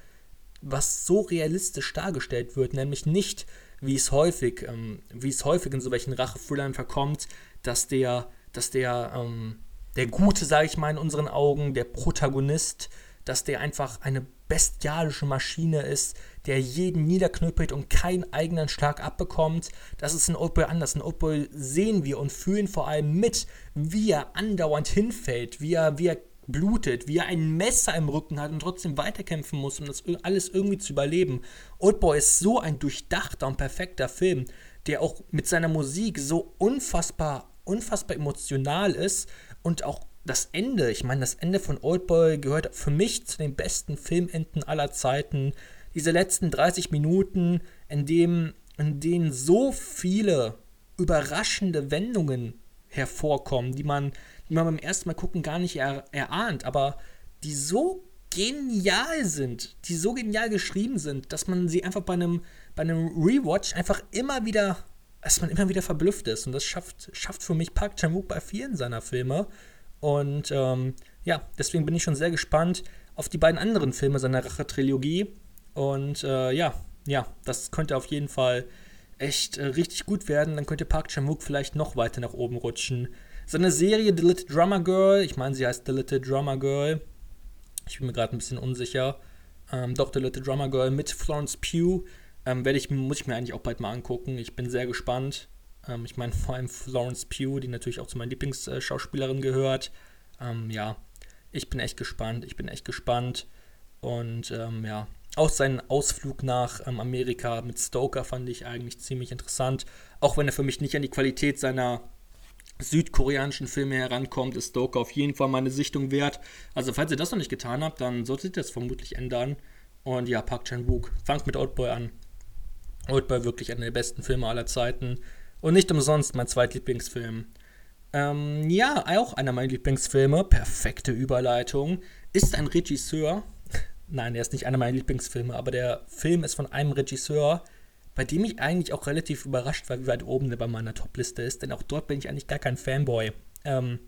was so realistisch dargestellt wird, nämlich nicht, wie es häufig, ähm, wie es häufig in so welchen Rachethrillern verkommt, dass der, dass der, ähm, der Gute, sage ich mal in unseren Augen, der Protagonist, dass der einfach eine bestialische Maschine ist, der jeden niederknüppelt und keinen eigenen Schlag abbekommt. Das ist in Oldboy anders. In Oldboy sehen wir und fühlen vor allem mit, wie er andauernd hinfällt, wie er, wie er blutet, wie er ein Messer im Rücken hat und trotzdem weiterkämpfen muss, um das alles irgendwie zu überleben. Oldboy ist so ein durchdachter und perfekter Film, der auch mit seiner Musik so unfassbar, unfassbar emotional ist und auch das Ende, ich meine, das Ende von Oldboy gehört für mich zu den besten Filmenden aller Zeiten. Diese letzten 30 Minuten, in, dem, in denen so viele überraschende Wendungen hervorkommen, die man, man beim ersten Mal gucken gar nicht er, erahnt, aber die so genial sind, die so genial geschrieben sind, dass man sie einfach bei einem, bei einem Rewatch einfach immer wieder, dass man immer wieder verblüfft ist. Und das schafft, schafft für mich Park Chan-wook bei vielen seiner Filme. Und ähm, ja, deswegen bin ich schon sehr gespannt auf die beiden anderen Filme seiner Rache-Trilogie. Und äh, ja, ja, das könnte auf jeden Fall echt äh, richtig gut werden. Dann könnte Park Chan-wook vielleicht noch weiter nach oben rutschen. Seine Serie The Little Drummer Girl, ich meine, sie heißt The Little Drummer Girl. Ich bin mir gerade ein bisschen unsicher. Ähm, doch, The Little Drummer Girl mit Florence Pugh. Ähm, ich, muss ich mir eigentlich auch bald mal angucken. Ich bin sehr gespannt. Ähm, ich meine, vor allem Florence Pugh, die natürlich auch zu meinen Lieblingsschauspielerinnen gehört. Ähm, ja, ich bin echt gespannt. Ich bin echt gespannt. Und ähm, ja, auch seinen Ausflug nach ähm, Amerika mit Stoker fand ich eigentlich ziemlich interessant. Auch wenn er für mich nicht an die Qualität seiner südkoreanischen Filme herankommt, ist Stoker auf jeden Fall meine Sichtung wert. Also falls ihr das noch nicht getan habt, dann solltet ihr das vermutlich ändern. Und ja, Park Chan-wook, fangt mit Oldboy an. Oldboy wirklich einer der besten Filme aller Zeiten. Und nicht umsonst mein zweitlieblingsfilm. Ähm, ja, auch einer meiner Lieblingsfilme, perfekte Überleitung, ist ein Regisseur. Nein, er ist nicht einer meiner Lieblingsfilme, aber der Film ist von einem Regisseur, bei dem ich eigentlich auch relativ überrascht war, wie weit oben der bei meiner Topliste ist, denn auch dort bin ich eigentlich gar kein Fanboy. Ähm,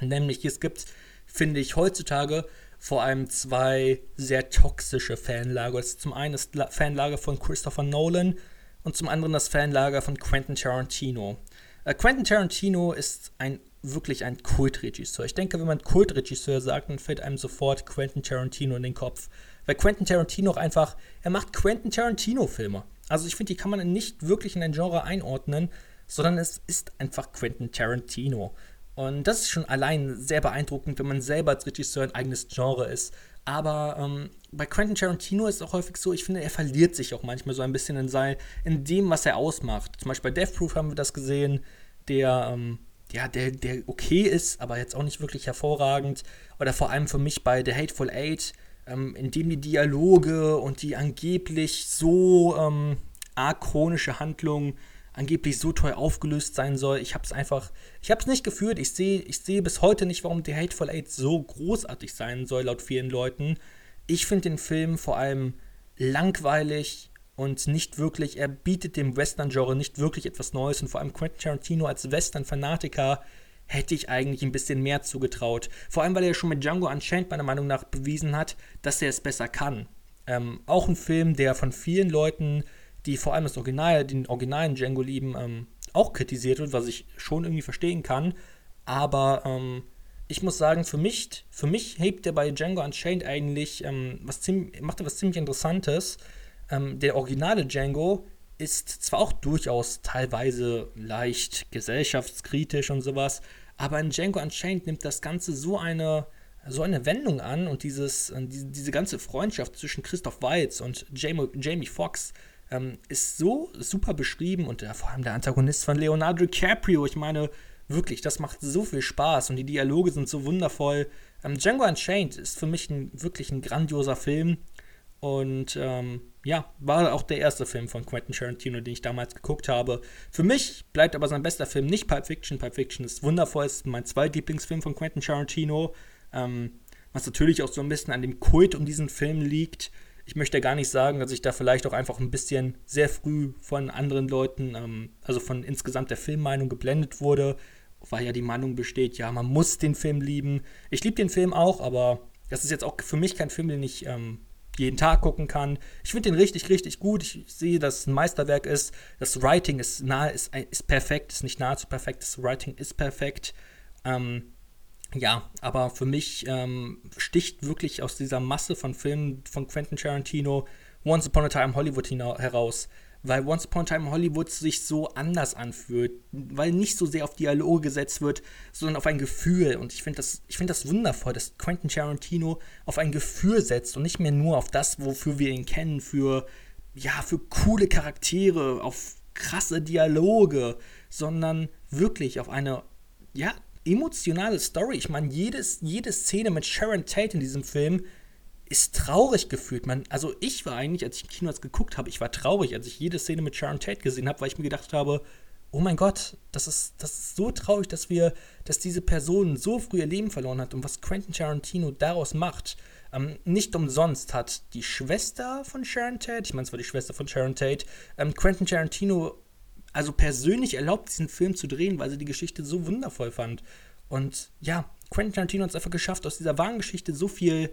nämlich, es gibt, finde ich, heutzutage vor allem zwei sehr toxische Fanlager. Das zum einen das Fanlager von Christopher Nolan und zum anderen das Fanlager von Quentin Tarantino. Äh, Quentin Tarantino ist ein wirklich ein Kultregisseur. Ich denke, wenn man Kultregisseur sagt, dann fällt einem sofort Quentin Tarantino in den Kopf. Weil Quentin Tarantino auch einfach, er macht Quentin Tarantino-Filme. Also ich finde, die kann man nicht wirklich in ein Genre einordnen, sondern es ist einfach Quentin Tarantino. Und das ist schon allein sehr beeindruckend, wenn man selber als Regisseur ein eigenes Genre ist. Aber ähm, bei Quentin Tarantino ist es auch häufig so, ich finde, er verliert sich auch manchmal so ein bisschen in, sein, in dem, was er ausmacht. Zum Beispiel bei Death Proof haben wir das gesehen, der, ähm, ja, der, der okay ist, aber jetzt auch nicht wirklich hervorragend. Oder vor allem für mich bei The Hateful Eight, ähm, in dem die Dialoge und die angeblich so ähm, chronische Handlung angeblich so toll aufgelöst sein soll. Ich habe es einfach, ich habe es nicht gefühlt. Ich sehe ich seh bis heute nicht, warum The Hateful Eight so großartig sein soll, laut vielen Leuten. Ich finde den Film vor allem langweilig und nicht wirklich, er bietet dem Western-Genre nicht wirklich etwas Neues und vor allem Quentin Tarantino als Western-Fanatiker hätte ich eigentlich ein bisschen mehr zugetraut. Vor allem, weil er schon mit Django Unchained meiner Meinung nach bewiesen hat, dass er es besser kann. Ähm, auch ein Film, der von vielen Leuten, die vor allem das Original, den originalen Django lieben, ähm, auch kritisiert wird, was ich schon irgendwie verstehen kann. Aber ähm, ich muss sagen, für mich, für mich hebt er bei Django Unchained eigentlich ähm, was ziemlich, macht er was ziemlich Interessantes. Ähm, der originale Django ist zwar auch durchaus teilweise leicht gesellschaftskritisch und sowas, aber in Django Unchained nimmt das Ganze so eine, so eine Wendung an und dieses, diese, diese ganze Freundschaft zwischen Christoph Waltz und Jamie, Jamie Foxx ähm, ist so super beschrieben und äh, vor allem der Antagonist von Leonardo DiCaprio, ich meine, Wirklich, das macht so viel Spaß und die Dialoge sind so wundervoll. Ähm, Django Unchained ist für mich ein, wirklich ein grandioser Film. Und ähm, ja, war auch der erste Film von Quentin Tarantino, den ich damals geguckt habe. Für mich bleibt aber sein bester Film nicht Pulp Fiction. Pulp Fiction ist wundervoll, ist mein zweitlieblingsfilm von Quentin Tarantino. Ähm, was natürlich auch so ein bisschen an dem Kult um diesen Film liegt. Ich möchte gar nicht sagen, dass ich da vielleicht auch einfach ein bisschen sehr früh von anderen Leuten, ähm, also von insgesamt der Filmmeinung geblendet wurde, weil ja die Meinung besteht, ja, man muss den Film lieben. Ich liebe den Film auch, aber das ist jetzt auch für mich kein Film, den ich ähm, jeden Tag gucken kann. Ich finde den richtig, richtig gut. Ich sehe, dass es ein Meisterwerk ist. Das Writing ist nahe, ist, ist perfekt, ist nicht nahezu perfekt, das Writing ist perfekt. Ähm, ja, aber für mich ähm, sticht wirklich aus dieser Masse von Filmen von Quentin Tarantino Once Upon a Time Hollywood heraus. Weil Once Upon a Time Hollywood sich so anders anfühlt, weil nicht so sehr auf Dialoge gesetzt wird, sondern auf ein Gefühl. Und ich finde das, find das wundervoll, dass Quentin Tarantino auf ein Gefühl setzt und nicht mehr nur auf das, wofür wir ihn kennen, für, ja, für coole Charaktere, auf krasse Dialoge, sondern wirklich auf eine, ja, emotionale Story. Ich meine, jede Szene mit Sharon Tate in diesem Film ist traurig gefühlt. Man, also ich war eigentlich, als ich Kino das geguckt habe, ich war traurig, als ich jede Szene mit Sharon Tate gesehen habe, weil ich mir gedacht habe, oh mein Gott, das ist, das ist so traurig, dass wir, dass diese Person so früh ihr Leben verloren hat und was Quentin Tarantino daraus macht. Ähm, nicht umsonst hat die Schwester von Sharon Tate, ich meine, es war die Schwester von Sharon Tate, ähm, Quentin Tarantino also persönlich erlaubt, diesen Film zu drehen, weil sie die Geschichte so wundervoll fand. Und ja, Quentin Tarantino hat es einfach geschafft, aus dieser wahren Geschichte so viel,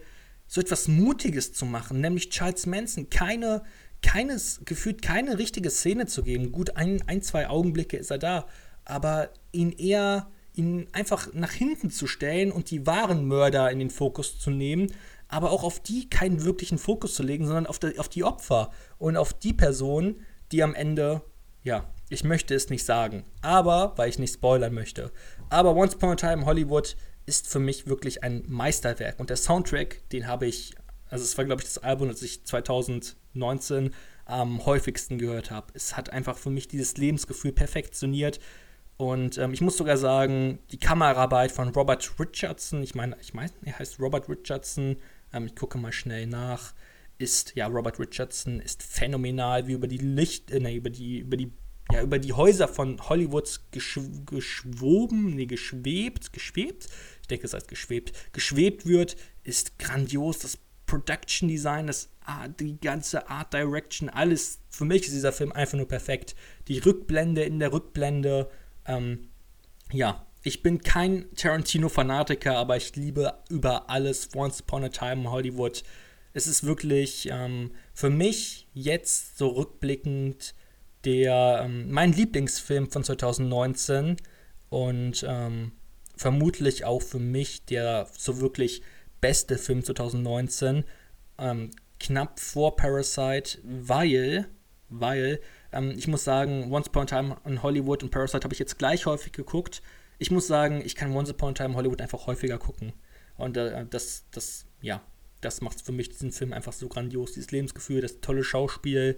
so etwas Mutiges zu machen, nämlich Charles Manson keine, keines, gefühlt keine richtige Szene zu geben. Gut, ein, ein, zwei Augenblicke ist er da, aber ihn eher, ihn einfach nach hinten zu stellen und die wahren Mörder in den Fokus zu nehmen, aber auch auf die keinen wirklichen Fokus zu legen, sondern auf, die, auf die Opfer und auf die Person, die am Ende, ja, ich möchte es nicht sagen, aber, weil ich nicht spoilern möchte. Aber Once Upon a Time Hollywood ist für mich wirklich ein Meisterwerk. Und der Soundtrack, den habe ich, also es war, glaube ich, das Album, das ich 2019 am häufigsten gehört habe. Es hat einfach für mich dieses Lebensgefühl perfektioniert. Und ähm, ich muss sogar sagen, die Kameraarbeit von Robert Richardson, ich meine, ich meine, er heißt Robert Richardson, ähm, ich gucke mal schnell nach, ist, ja, Robert Richardson ist phänomenal, wie über die Licht, äh, nee, über die, über die ja, über die Häuser von Hollywoods geschw geschwoben, nee, geschwebt, geschwebt, ich denke, es heißt geschwebt, geschwebt wird, ist grandios. Das Production Design, das die ganze Art Direction, alles. Für mich ist dieser Film einfach nur perfekt. Die Rückblende in der Rückblende, ähm, ja, ich bin kein Tarantino-Fanatiker, aber ich liebe über alles Once Upon a Time in Hollywood. Es ist wirklich ähm, für mich jetzt so rückblickend der ähm, mein Lieblingsfilm von 2019 und ähm, vermutlich auch für mich der so wirklich beste Film 2019. Ähm, knapp vor Parasite, weil, weil, ähm, ich muss sagen, Once Upon a Time in Hollywood und Parasite habe ich jetzt gleich häufig geguckt. Ich muss sagen, ich kann Once Upon a Time in Hollywood einfach häufiger gucken. Und äh, das, das, ja, das macht für mich diesen Film einfach so grandios. Dieses Lebensgefühl, das tolle Schauspiel.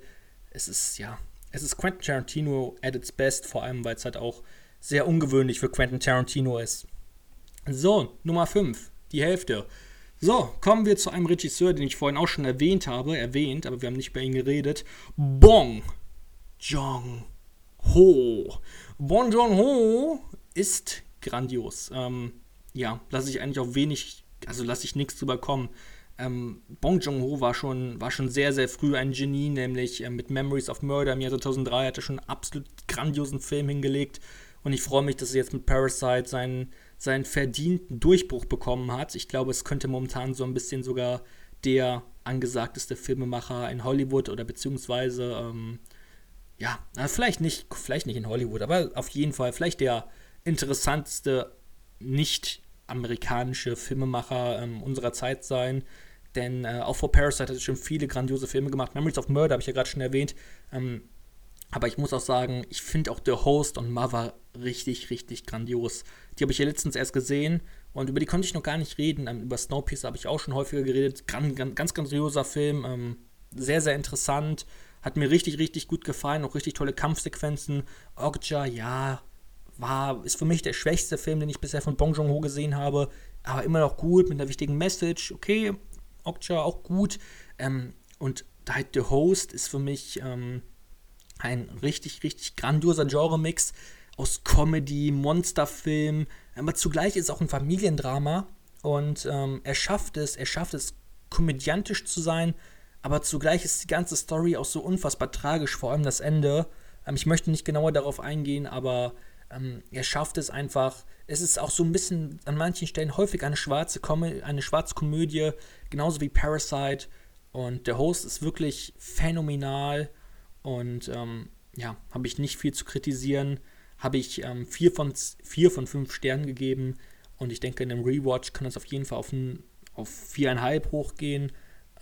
Es ist, ja, es ist Quentin Tarantino at its best, vor allem, weil es halt auch sehr ungewöhnlich für Quentin Tarantino ist. So, Nummer 5, die Hälfte. So, kommen wir zu einem Regisseur, den ich vorhin auch schon erwähnt habe, erwähnt, aber wir haben nicht über ihn geredet. Bong Jong-ho. Bong Jong-ho ist grandios. Ähm, ja, lasse ich eigentlich auch wenig, also lasse ich nichts drüber kommen. Ähm, Bong Joon-ho war schon, war schon sehr, sehr früh ein Genie, nämlich äh, mit Memories of Murder im Jahr 2003 hat er schon einen absolut grandiosen Film hingelegt und ich freue mich, dass er jetzt mit Parasite seinen, seinen verdienten Durchbruch bekommen hat. Ich glaube, es könnte momentan so ein bisschen sogar der angesagteste Filmemacher in Hollywood oder beziehungsweise, ähm, ja, vielleicht nicht, vielleicht nicht in Hollywood, aber auf jeden Fall vielleicht der interessanteste nicht-amerikanische Filmemacher ähm, unserer Zeit sein. Denn äh, auch vor Parasite hat er schon viele grandiose Filme gemacht. Memories of Murder habe ich ja gerade schon erwähnt. Ähm, aber ich muss auch sagen, ich finde auch The Host und Mother richtig, richtig grandios. Die habe ich ja letztens erst gesehen und über die konnte ich noch gar nicht reden. Ähm, über Snowpiercer habe ich auch schon häufiger geredet. Gran, ganz, ganz grandioser Film. Ähm, sehr, sehr interessant. Hat mir richtig, richtig gut gefallen. Auch richtig tolle Kampfsequenzen. Okja, ja, war, ist für mich der schwächste Film, den ich bisher von Bong Joon-ho gesehen habe. Aber immer noch gut, mit einer wichtigen Message. Okay, Okja auch gut. Ähm, und halt The Host ist für mich ähm, ein richtig, richtig grandioser Genre-Mix aus Comedy, Monsterfilm, aber zugleich ist es auch ein Familiendrama und ähm, er schafft es, er schafft es, komödiantisch zu sein, aber zugleich ist die ganze Story auch so unfassbar tragisch, vor allem das Ende. Ähm, ich möchte nicht genauer darauf eingehen, aber ähm, er schafft es einfach. Es ist auch so ein bisschen an manchen Stellen häufig eine schwarze, Kom eine schwarze Komödie, genauso wie Parasite. Und der Host ist wirklich phänomenal. Und ähm, ja, habe ich nicht viel zu kritisieren. Habe ich ähm, vier, von, vier von fünf Sternen gegeben. Und ich denke, in einem Rewatch kann es auf jeden Fall auf, ein, auf viereinhalb hochgehen.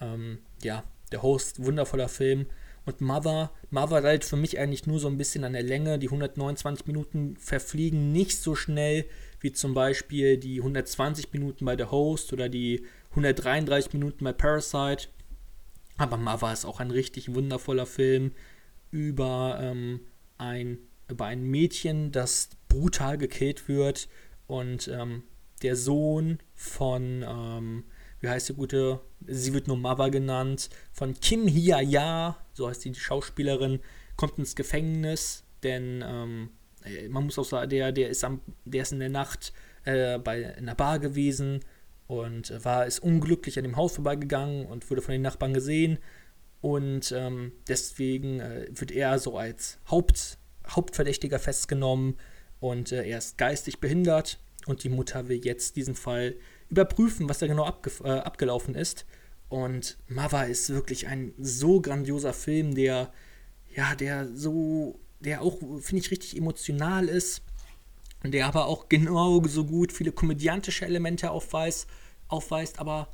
Ähm, ja, der Host, wundervoller Film. Und Mother, Mother leidet für mich eigentlich nur so ein bisschen an der Länge. Die 129 Minuten verfliegen nicht so schnell wie zum Beispiel die 120 Minuten bei The Host oder die 133 Minuten bei Parasite. Aber Mother ist auch ein richtig wundervoller Film über, ähm, ein, über ein Mädchen, das brutal gekillt wird und ähm, der Sohn von ähm, wie heißt die gute, sie wird nur Mother genannt, von Kim Hia-ya, so heißt die, Schauspielerin, kommt ins Gefängnis, denn ähm, äh, man muss auch sagen, der, der, ist, am, der ist in der Nacht äh, bei einer Bar gewesen und war ist unglücklich an dem Haus vorbeigegangen und wurde von den Nachbarn gesehen und ähm, deswegen äh, wird er so als Haupt, Hauptverdächtiger festgenommen und äh, er ist geistig behindert und die Mutter will jetzt diesen Fall überprüfen, was da genau abge äh, abgelaufen ist. Und Mava ist wirklich ein so grandioser Film, der, ja, der so, der auch, finde ich, richtig emotional ist. Und der aber auch genauso gut viele komödiantische Elemente aufweist, aufweist aber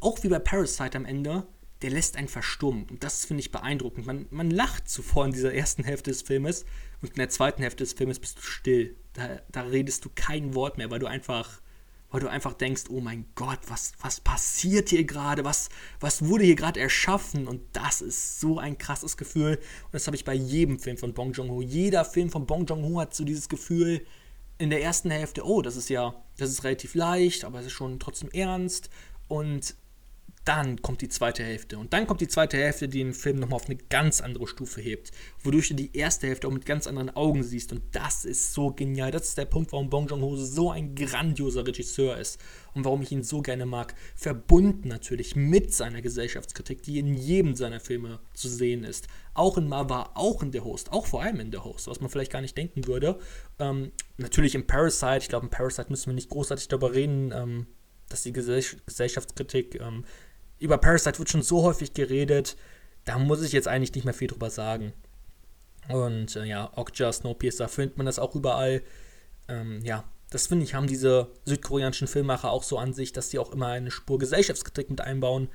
auch wie bei Parasite am Ende, der lässt einen verstummen. Und das finde ich beeindruckend. Man, man lacht zuvor in dieser ersten Hälfte des Filmes und in der zweiten Hälfte des Filmes bist du still. Da, da redest du kein Wort mehr, weil du einfach weil du einfach denkst, oh mein Gott, was, was passiert hier gerade? Was, was wurde hier gerade erschaffen? Und das ist so ein krasses Gefühl. Und das habe ich bei jedem Film von Bong Joon-ho. Jeder Film von Bong Joon-ho hat so dieses Gefühl in der ersten Hälfte, oh, das ist ja, das ist relativ leicht, aber es ist schon trotzdem ernst. Und dann kommt die zweite Hälfte. Und dann kommt die zweite Hälfte, die den Film nochmal auf eine ganz andere Stufe hebt. Wodurch du die erste Hälfte auch mit ganz anderen Augen siehst. Und das ist so genial. Das ist der Punkt, warum Bong Joon-ho so ein grandioser Regisseur ist. Und warum ich ihn so gerne mag. Verbunden natürlich mit seiner Gesellschaftskritik, die in jedem seiner Filme zu sehen ist. Auch in Mava, auch in The Host. Auch vor allem in The Host, was man vielleicht gar nicht denken würde. Ähm, natürlich in Parasite. Ich glaube, in Parasite müssen wir nicht großartig darüber reden. Ähm, dass die Gesellschaftskritik ähm, über Parasite wird schon so häufig geredet, da muss ich jetzt eigentlich nicht mehr viel drüber sagen. Und äh, ja, Okja, Snowpiercer findet man das auch überall. Ähm, ja, das finde ich, haben diese südkoreanischen Filmmacher auch so an sich, dass sie auch immer eine Spur Gesellschaftskritik mit einbauen,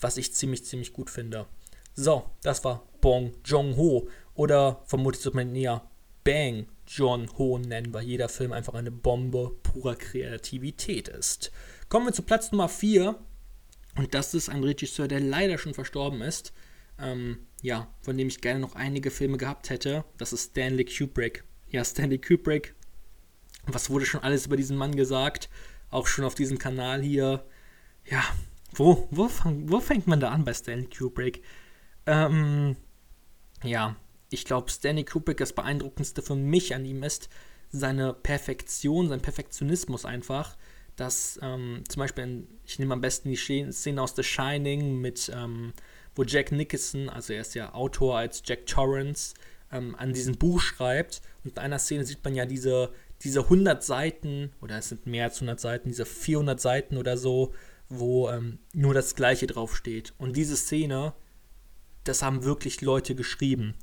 was ich ziemlich, ziemlich gut finde. So, das war Bong Jong-ho oder vermutlich sollte man eher Bang John-ho nennen, weil jeder Film einfach eine Bombe purer Kreativität ist. Kommen wir zu Platz Nummer 4 Und das ist ein Regisseur, der leider schon verstorben ist. Ähm, ja, von dem ich gerne noch einige Filme gehabt hätte. Das ist Stanley Kubrick. Ja, Stanley Kubrick. Was wurde schon alles über diesen Mann gesagt? Auch schon auf diesem Kanal hier. Ja, wo, wo, fang, wo fängt man da an bei Stanley Kubrick? Ähm, ja, ich glaube, Stanley Kubrick, das Beeindruckendste für mich an ihm ist seine Perfektion, sein Perfektionismus einfach. Dass ähm, zum Beispiel, ich nehme am besten die Szene aus The Shining mit, ähm, wo Jack Nicholson, also er ist ja Autor als Jack Torrance, ähm, an diesem Buch schreibt. Und in einer Szene sieht man ja diese, diese 100 Seiten, oder es sind mehr als 100 Seiten, diese 400 Seiten oder so, wo ähm, nur das Gleiche draufsteht. Und diese Szene, das haben wirklich Leute geschrieben.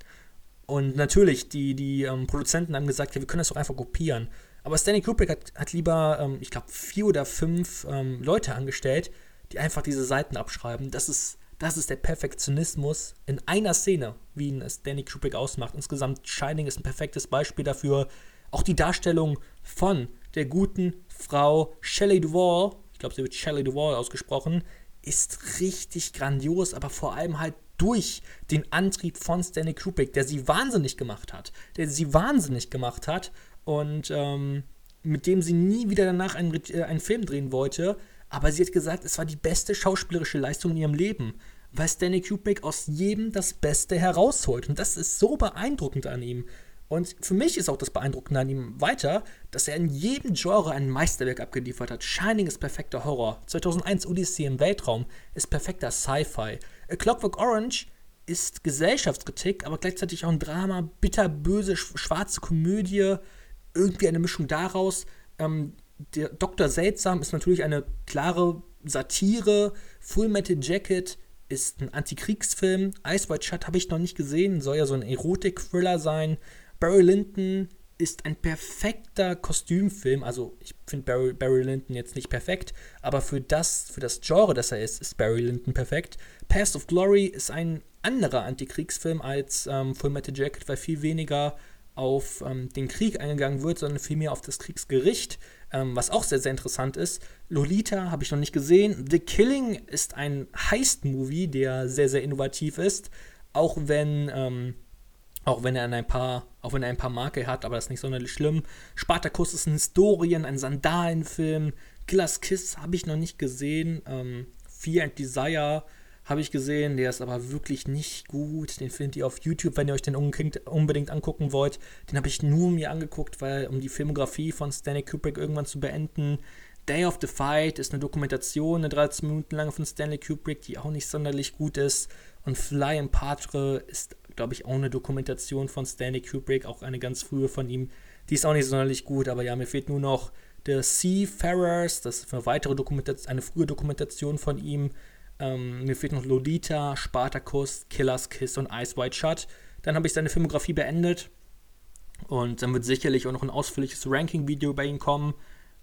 Und natürlich, die, die ähm, Produzenten haben gesagt, ja, wir können das doch einfach kopieren. Aber Stanley Kubrick hat, hat lieber, ähm, ich glaube, vier oder fünf ähm, Leute angestellt, die einfach diese Seiten abschreiben. Das ist, das ist der Perfektionismus in einer Szene, wie ihn Stanley Kubrick ausmacht. Insgesamt, Shining ist ein perfektes Beispiel dafür. Auch die Darstellung von der guten Frau Shelley Duvall, ich glaube, sie wird Shelley Duvall ausgesprochen, ist richtig grandios, aber vor allem halt durch den Antrieb von Stanley Kubrick, der sie wahnsinnig gemacht hat, der sie wahnsinnig gemacht hat und ähm, mit dem sie nie wieder danach einen, äh, einen Film drehen wollte. Aber sie hat gesagt, es war die beste schauspielerische Leistung in ihrem Leben, weil Stanley Kubrick aus jedem das Beste herausholt. Und das ist so beeindruckend an ihm. Und für mich ist auch das Beeindruckende an ihm weiter, dass er in jedem Genre ein Meisterwerk abgeliefert hat. Shining ist perfekter Horror. 2001 Odyssey im Weltraum ist perfekter Sci-Fi. A Clockwork Orange ist Gesellschaftskritik, aber gleichzeitig auch ein Drama, bitterböse, schwarze Komödie, irgendwie eine Mischung daraus. Ähm, der Dr. Seltsam ist natürlich eine klare Satire. Full Metal Jacket ist ein Antikriegsfilm. Ice White Shut habe ich noch nicht gesehen, soll ja so ein Erotik-Thriller sein. Barry Lyndon ist ein perfekter Kostümfilm. Also ich finde Barry, Barry Lyndon jetzt nicht perfekt, aber für das, für das Genre, das er ist, ist Barry Lyndon perfekt. Past of Glory ist ein anderer Antikriegsfilm als ähm, Full Metal Jacket, weil viel weniger auf ähm, den Krieg eingegangen wird, sondern vielmehr auf das Kriegsgericht, ähm, was auch sehr, sehr interessant ist. Lolita habe ich noch nicht gesehen. The Killing ist ein Heist-Movie, der sehr, sehr innovativ ist, auch wenn ähm, auch wenn er ein paar, auch wenn er ein paar Marke hat, aber das ist nicht sonderlich schlimm. Spartacus ist ein Historien, ein Sandalenfilm. Killers Kiss habe ich noch nicht gesehen. Ähm, Fear and Desire habe ich gesehen, der ist aber wirklich nicht gut. Den findet ihr auf YouTube, wenn ihr euch den unbedingt angucken wollt. Den habe ich nur mir angeguckt, weil um die Filmografie von Stanley Kubrick irgendwann zu beenden. Day of the Fight ist eine Dokumentation, eine 13 Minuten lange von Stanley Kubrick, die auch nicht sonderlich gut ist. Und Fly and Patre ist glaube ich, auch eine Dokumentation von Stanley Kubrick, auch eine ganz frühe von ihm. Die ist auch nicht sonderlich gut, aber ja, mir fehlt nur noch The Seafarers, das ist eine weitere Dokumentation, eine frühe Dokumentation von ihm. Ähm, mir fehlt noch Lolita, Spartacus, Killer's Kiss und Ice White Shut. Dann habe ich seine Filmografie beendet. Und dann wird sicherlich auch noch ein ausführliches Ranking-Video bei ihm kommen.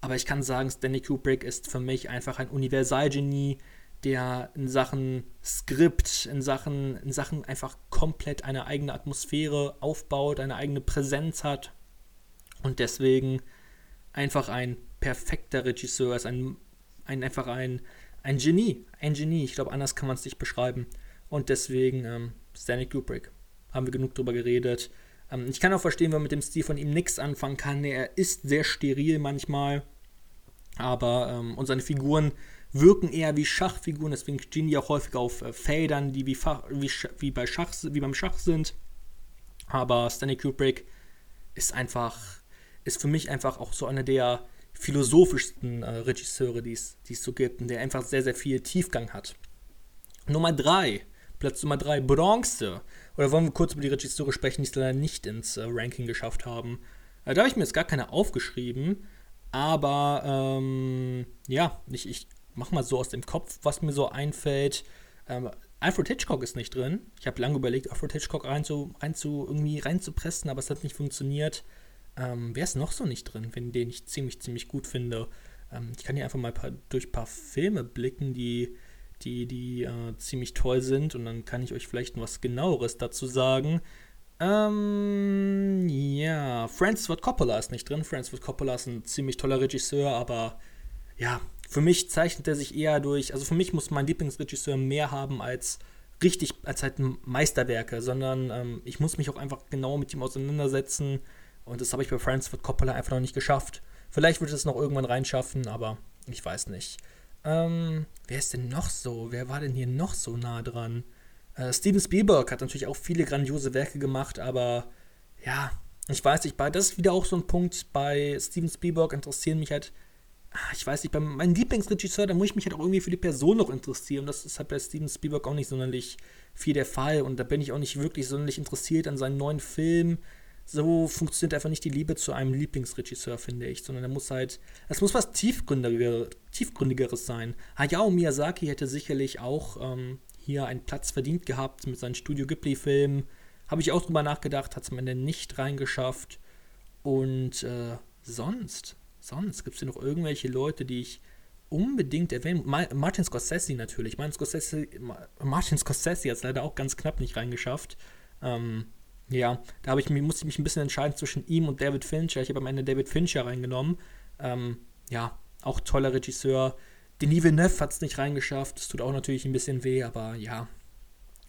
Aber ich kann sagen, Stanley Kubrick ist für mich einfach ein Universalgenie der in Sachen Skript, in Sachen, in Sachen einfach komplett eine eigene Atmosphäre aufbaut, eine eigene Präsenz hat und deswegen einfach ein perfekter Regisseur ist, ein, ein einfach ein, ein Genie, ein Genie. Ich glaube, anders kann man es nicht beschreiben. Und deswegen ähm, Stanley Kubrick. Haben wir genug drüber geredet. Ähm, ich kann auch verstehen, wenn man mit dem Stil von ihm nichts anfangen kann. Er ist sehr steril manchmal. Aber, ähm, und seine Figuren wirken eher wie Schachfiguren, deswegen stehen die auch häufig auf äh, Feldern, die wie, Fach, wie, wie, bei Schach, wie beim Schach sind. Aber Stanley Kubrick ist einfach, ist für mich einfach auch so einer der philosophischsten äh, Regisseure, die es so gibt und der einfach sehr, sehr viel Tiefgang hat. Nummer 3, Platz Nummer 3, Bronze. Oder wollen wir kurz über die Regisseure sprechen, die es leider nicht ins äh, Ranking geschafft haben? Äh, da habe ich mir jetzt gar keine aufgeschrieben. Aber ähm, ja, ich, ich mach mal so aus dem Kopf, was mir so einfällt. Ähm, Alfred Hitchcock ist nicht drin. Ich habe lange überlegt, Alfred Hitchcock rein zu, rein zu, irgendwie reinzupressen, aber es hat nicht funktioniert. Ähm, wer ist noch so nicht drin, wenn den ich ziemlich, ziemlich gut finde? Ähm, ich kann hier einfach mal paar, durch ein paar Filme blicken, die, die, die äh, ziemlich toll sind und dann kann ich euch vielleicht was genaueres dazu sagen. Ähm, ja, Francis Ford Coppola ist nicht drin. Francis Ford Coppola ist ein ziemlich toller Regisseur, aber ja, für mich zeichnet er sich eher durch, also für mich muss mein Lieblingsregisseur mehr haben als richtig, als halt Meisterwerke, sondern ähm, ich muss mich auch einfach genau mit ihm auseinandersetzen. Und das habe ich bei Francis Ford Coppola einfach noch nicht geschafft. Vielleicht wird es noch irgendwann reinschaffen, aber ich weiß nicht. Ähm, wer ist denn noch so? Wer war denn hier noch so nah dran? Äh, Steven Spielberg hat natürlich auch viele grandiose Werke gemacht, aber ja, ich weiß nicht, bei, das ist wieder auch so ein Punkt, bei Steven Spielberg interessieren mich halt, ah, ich weiß nicht, bei meinem Lieblingsregisseur, da muss ich mich halt auch irgendwie für die Person noch interessieren. Das ist halt bei Steven Spielberg auch nicht sonderlich viel der Fall und da bin ich auch nicht wirklich sonderlich interessiert an seinen neuen Film. So funktioniert einfach nicht die Liebe zu einem Lieblingsregisseur, finde ich, sondern er muss halt, es muss was Tiefgründiger, Tiefgründigeres sein. Hayao Miyazaki hätte sicherlich auch ähm, hier einen Platz verdient gehabt mit seinen Studio Ghibli-Filmen habe ich auch drüber nachgedacht, hat es am Ende nicht reingeschafft. Und äh, sonst, sonst gibt es hier noch irgendwelche Leute, die ich unbedingt erwähnen. Martin Scorsese natürlich. Martin Scorsese, Martin Scorsese hat es leider auch ganz knapp nicht reingeschafft. Ähm, ja, da ich, musste ich mich ein bisschen entscheiden zwischen ihm und David Fincher. Ich habe am Ende David Fincher reingenommen. Ähm, ja, auch toller Regisseur. Denis Villeneuve hat es nicht reingeschafft. Das tut auch natürlich ein bisschen weh, aber ja,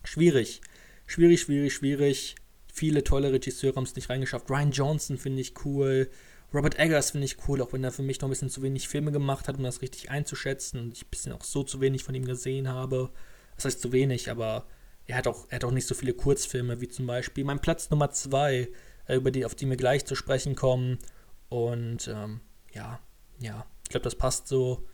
schwierig. Schwierig, schwierig, schwierig. Viele tolle Regisseure haben es nicht reingeschafft. Ryan Johnson finde ich cool. Robert Eggers finde ich cool, auch wenn er für mich noch ein bisschen zu wenig Filme gemacht hat, um das richtig einzuschätzen und ich ein bisschen auch so zu wenig von ihm gesehen habe. Das heißt zu wenig, aber er hat auch, er hat auch nicht so viele Kurzfilme wie zum Beispiel mein Platz Nummer 2, äh, über die, auf die wir gleich zu sprechen kommen. Und ähm, ja, ja, ich glaube, das passt so.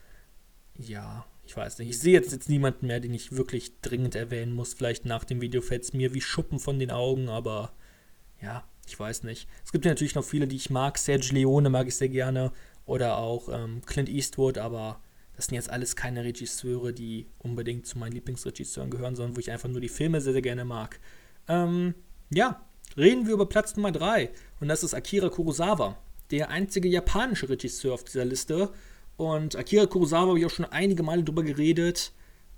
Ja, ich weiß nicht, ich sehe jetzt, jetzt niemanden mehr, den ich wirklich dringend erwähnen muss. Vielleicht nach dem Video fällt es mir wie Schuppen von den Augen, aber ja, ich weiß nicht. Es gibt ja natürlich noch viele, die ich mag. Sergio Leone mag ich sehr gerne oder auch ähm, Clint Eastwood, aber das sind jetzt alles keine Regisseure, die unbedingt zu meinen Lieblingsregisseuren gehören, sondern wo ich einfach nur die Filme sehr, sehr gerne mag. Ähm, ja, reden wir über Platz Nummer 3 und das ist Akira Kurosawa, der einzige japanische Regisseur auf dieser Liste. Und Akira Kurosawa habe ich auch schon einige Male drüber geredet.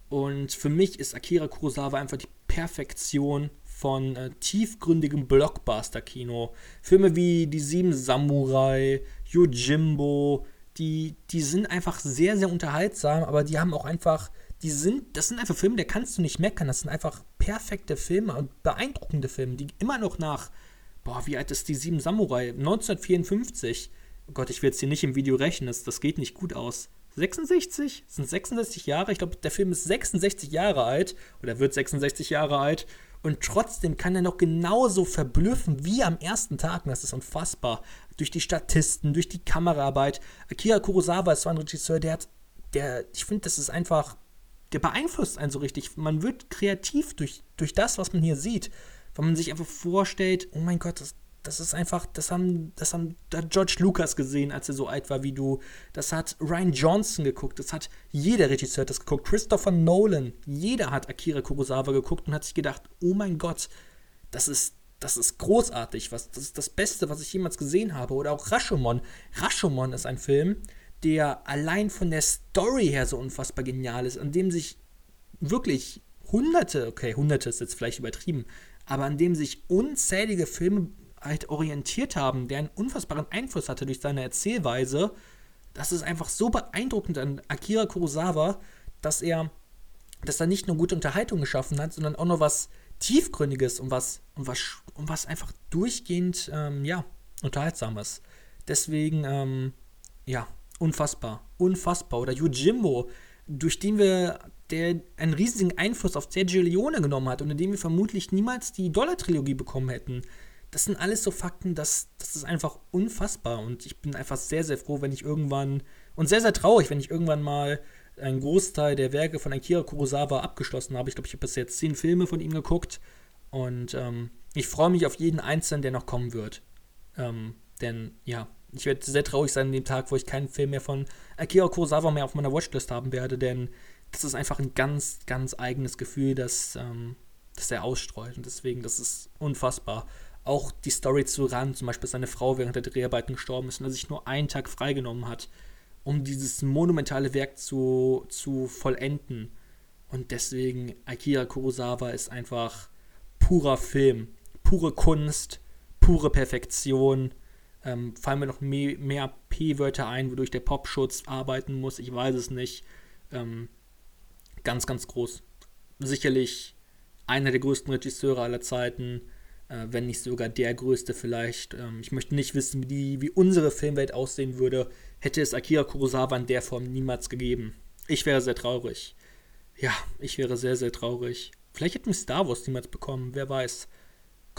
Und für mich ist Akira Kurosawa einfach die Perfektion von äh, tiefgründigem Blockbuster-Kino. Filme wie Die Sieben Samurai, Yojimbo, die, die sind einfach sehr, sehr unterhaltsam, aber die haben auch einfach, die sind, das sind einfach Filme, der kannst du nicht meckern. Das sind einfach perfekte Filme und beeindruckende Filme, die immer noch nach, boah, wie alt ist Die Sieben Samurai? 1954 oh Gott, ich will jetzt hier nicht im Video rechnen, das, das geht nicht gut aus. 66? Das sind 66 Jahre? Ich glaube, der Film ist 66 Jahre alt oder wird 66 Jahre alt und trotzdem kann er noch genauso verblüffen wie am ersten Tag. Das ist unfassbar. Durch die Statisten, durch die Kameraarbeit. Akira Kurosawa ist so ein Regisseur, der hat, der, ich finde, das ist einfach, der beeinflusst einen so richtig. Man wird kreativ durch, durch das, was man hier sieht. Wenn man sich einfach vorstellt, oh mein Gott, das, das ist einfach, das haben, das haben das hat George Lucas gesehen, als er so alt war wie du. Das hat Ryan Johnson geguckt. Das hat jeder Regisseur das geguckt. Christopher Nolan. Jeder hat Akira Kurosawa geguckt und hat sich gedacht, oh mein Gott, das ist, das ist großartig. Was, das ist das Beste, was ich jemals gesehen habe. Oder auch Rashomon. Rashomon ist ein Film, der allein von der Story her so unfassbar genial ist, an dem sich wirklich hunderte, okay, hunderte ist jetzt vielleicht übertrieben, aber an dem sich unzählige Filme halt orientiert haben, der einen unfassbaren Einfluss hatte durch seine Erzählweise. Das ist einfach so beeindruckend an Akira Kurosawa, dass er, dass er nicht nur gute Unterhaltung geschaffen hat, sondern auch noch was Tiefgründiges und was, und was, und was einfach durchgehend, ähm, ja, unterhaltsames. Deswegen, ähm, ja, unfassbar. Unfassbar. Oder Yojimbo, durch den wir, der einen riesigen Einfluss auf Sergio Leone genommen hat und in dem wir vermutlich niemals die Dollar-Trilogie bekommen hätten das sind alles so Fakten, das, das ist einfach unfassbar. Und ich bin einfach sehr, sehr froh, wenn ich irgendwann und sehr, sehr traurig, wenn ich irgendwann mal einen Großteil der Werke von Akira Kurosawa abgeschlossen habe. Ich glaube, ich habe bis jetzt zehn Filme von ihm geguckt. Und ähm, ich freue mich auf jeden einzelnen, der noch kommen wird. Ähm, denn ja, ich werde sehr traurig sein an dem Tag, wo ich keinen Film mehr von Akira Kurosawa mehr auf meiner Watchlist haben werde, denn das ist einfach ein ganz, ganz eigenes Gefühl, das, ähm, das er ausstreut. Und deswegen, das ist unfassbar auch die Story zu ran, zum Beispiel, dass seine Frau während der Dreharbeiten gestorben ist und er sich nur einen Tag freigenommen hat, um dieses monumentale Werk zu, zu vollenden. Und deswegen, Akira Kurosawa ist einfach purer Film, pure Kunst, pure Perfektion. Ähm, fallen mir noch mehr, mehr P-Wörter ein, wodurch der Popschutz arbeiten muss? Ich weiß es nicht. Ähm, ganz, ganz groß. Sicherlich einer der größten Regisseure aller Zeiten, äh, wenn nicht sogar der größte vielleicht. Ähm, ich möchte nicht wissen, wie, die, wie unsere Filmwelt aussehen würde, hätte es Akira Kurosawa in der Form niemals gegeben. Ich wäre sehr traurig. Ja, ich wäre sehr, sehr traurig. Vielleicht hätten wir Star Wars niemals bekommen, wer weiß.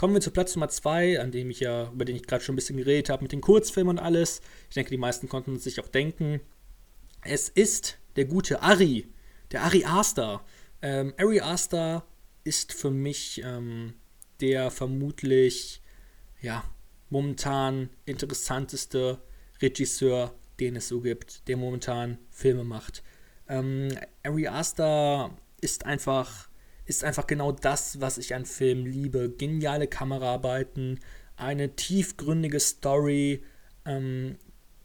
Kommen wir zu Platz Nummer 2, an dem ich ja, über den ich gerade schon ein bisschen geredet habe, mit den Kurzfilmen und alles. Ich denke, die meisten konnten es sich auch denken. Es ist der gute Ari, der Ari Aster. Ähm, Ari Aster ist für mich ähm, der vermutlich, ja, momentan interessanteste Regisseur, den es so gibt, der momentan Filme macht. Ähm, Ari Aster ist einfach ist einfach genau das, was ich an Filmen liebe. Geniale Kameraarbeiten, eine tiefgründige Story. Ähm,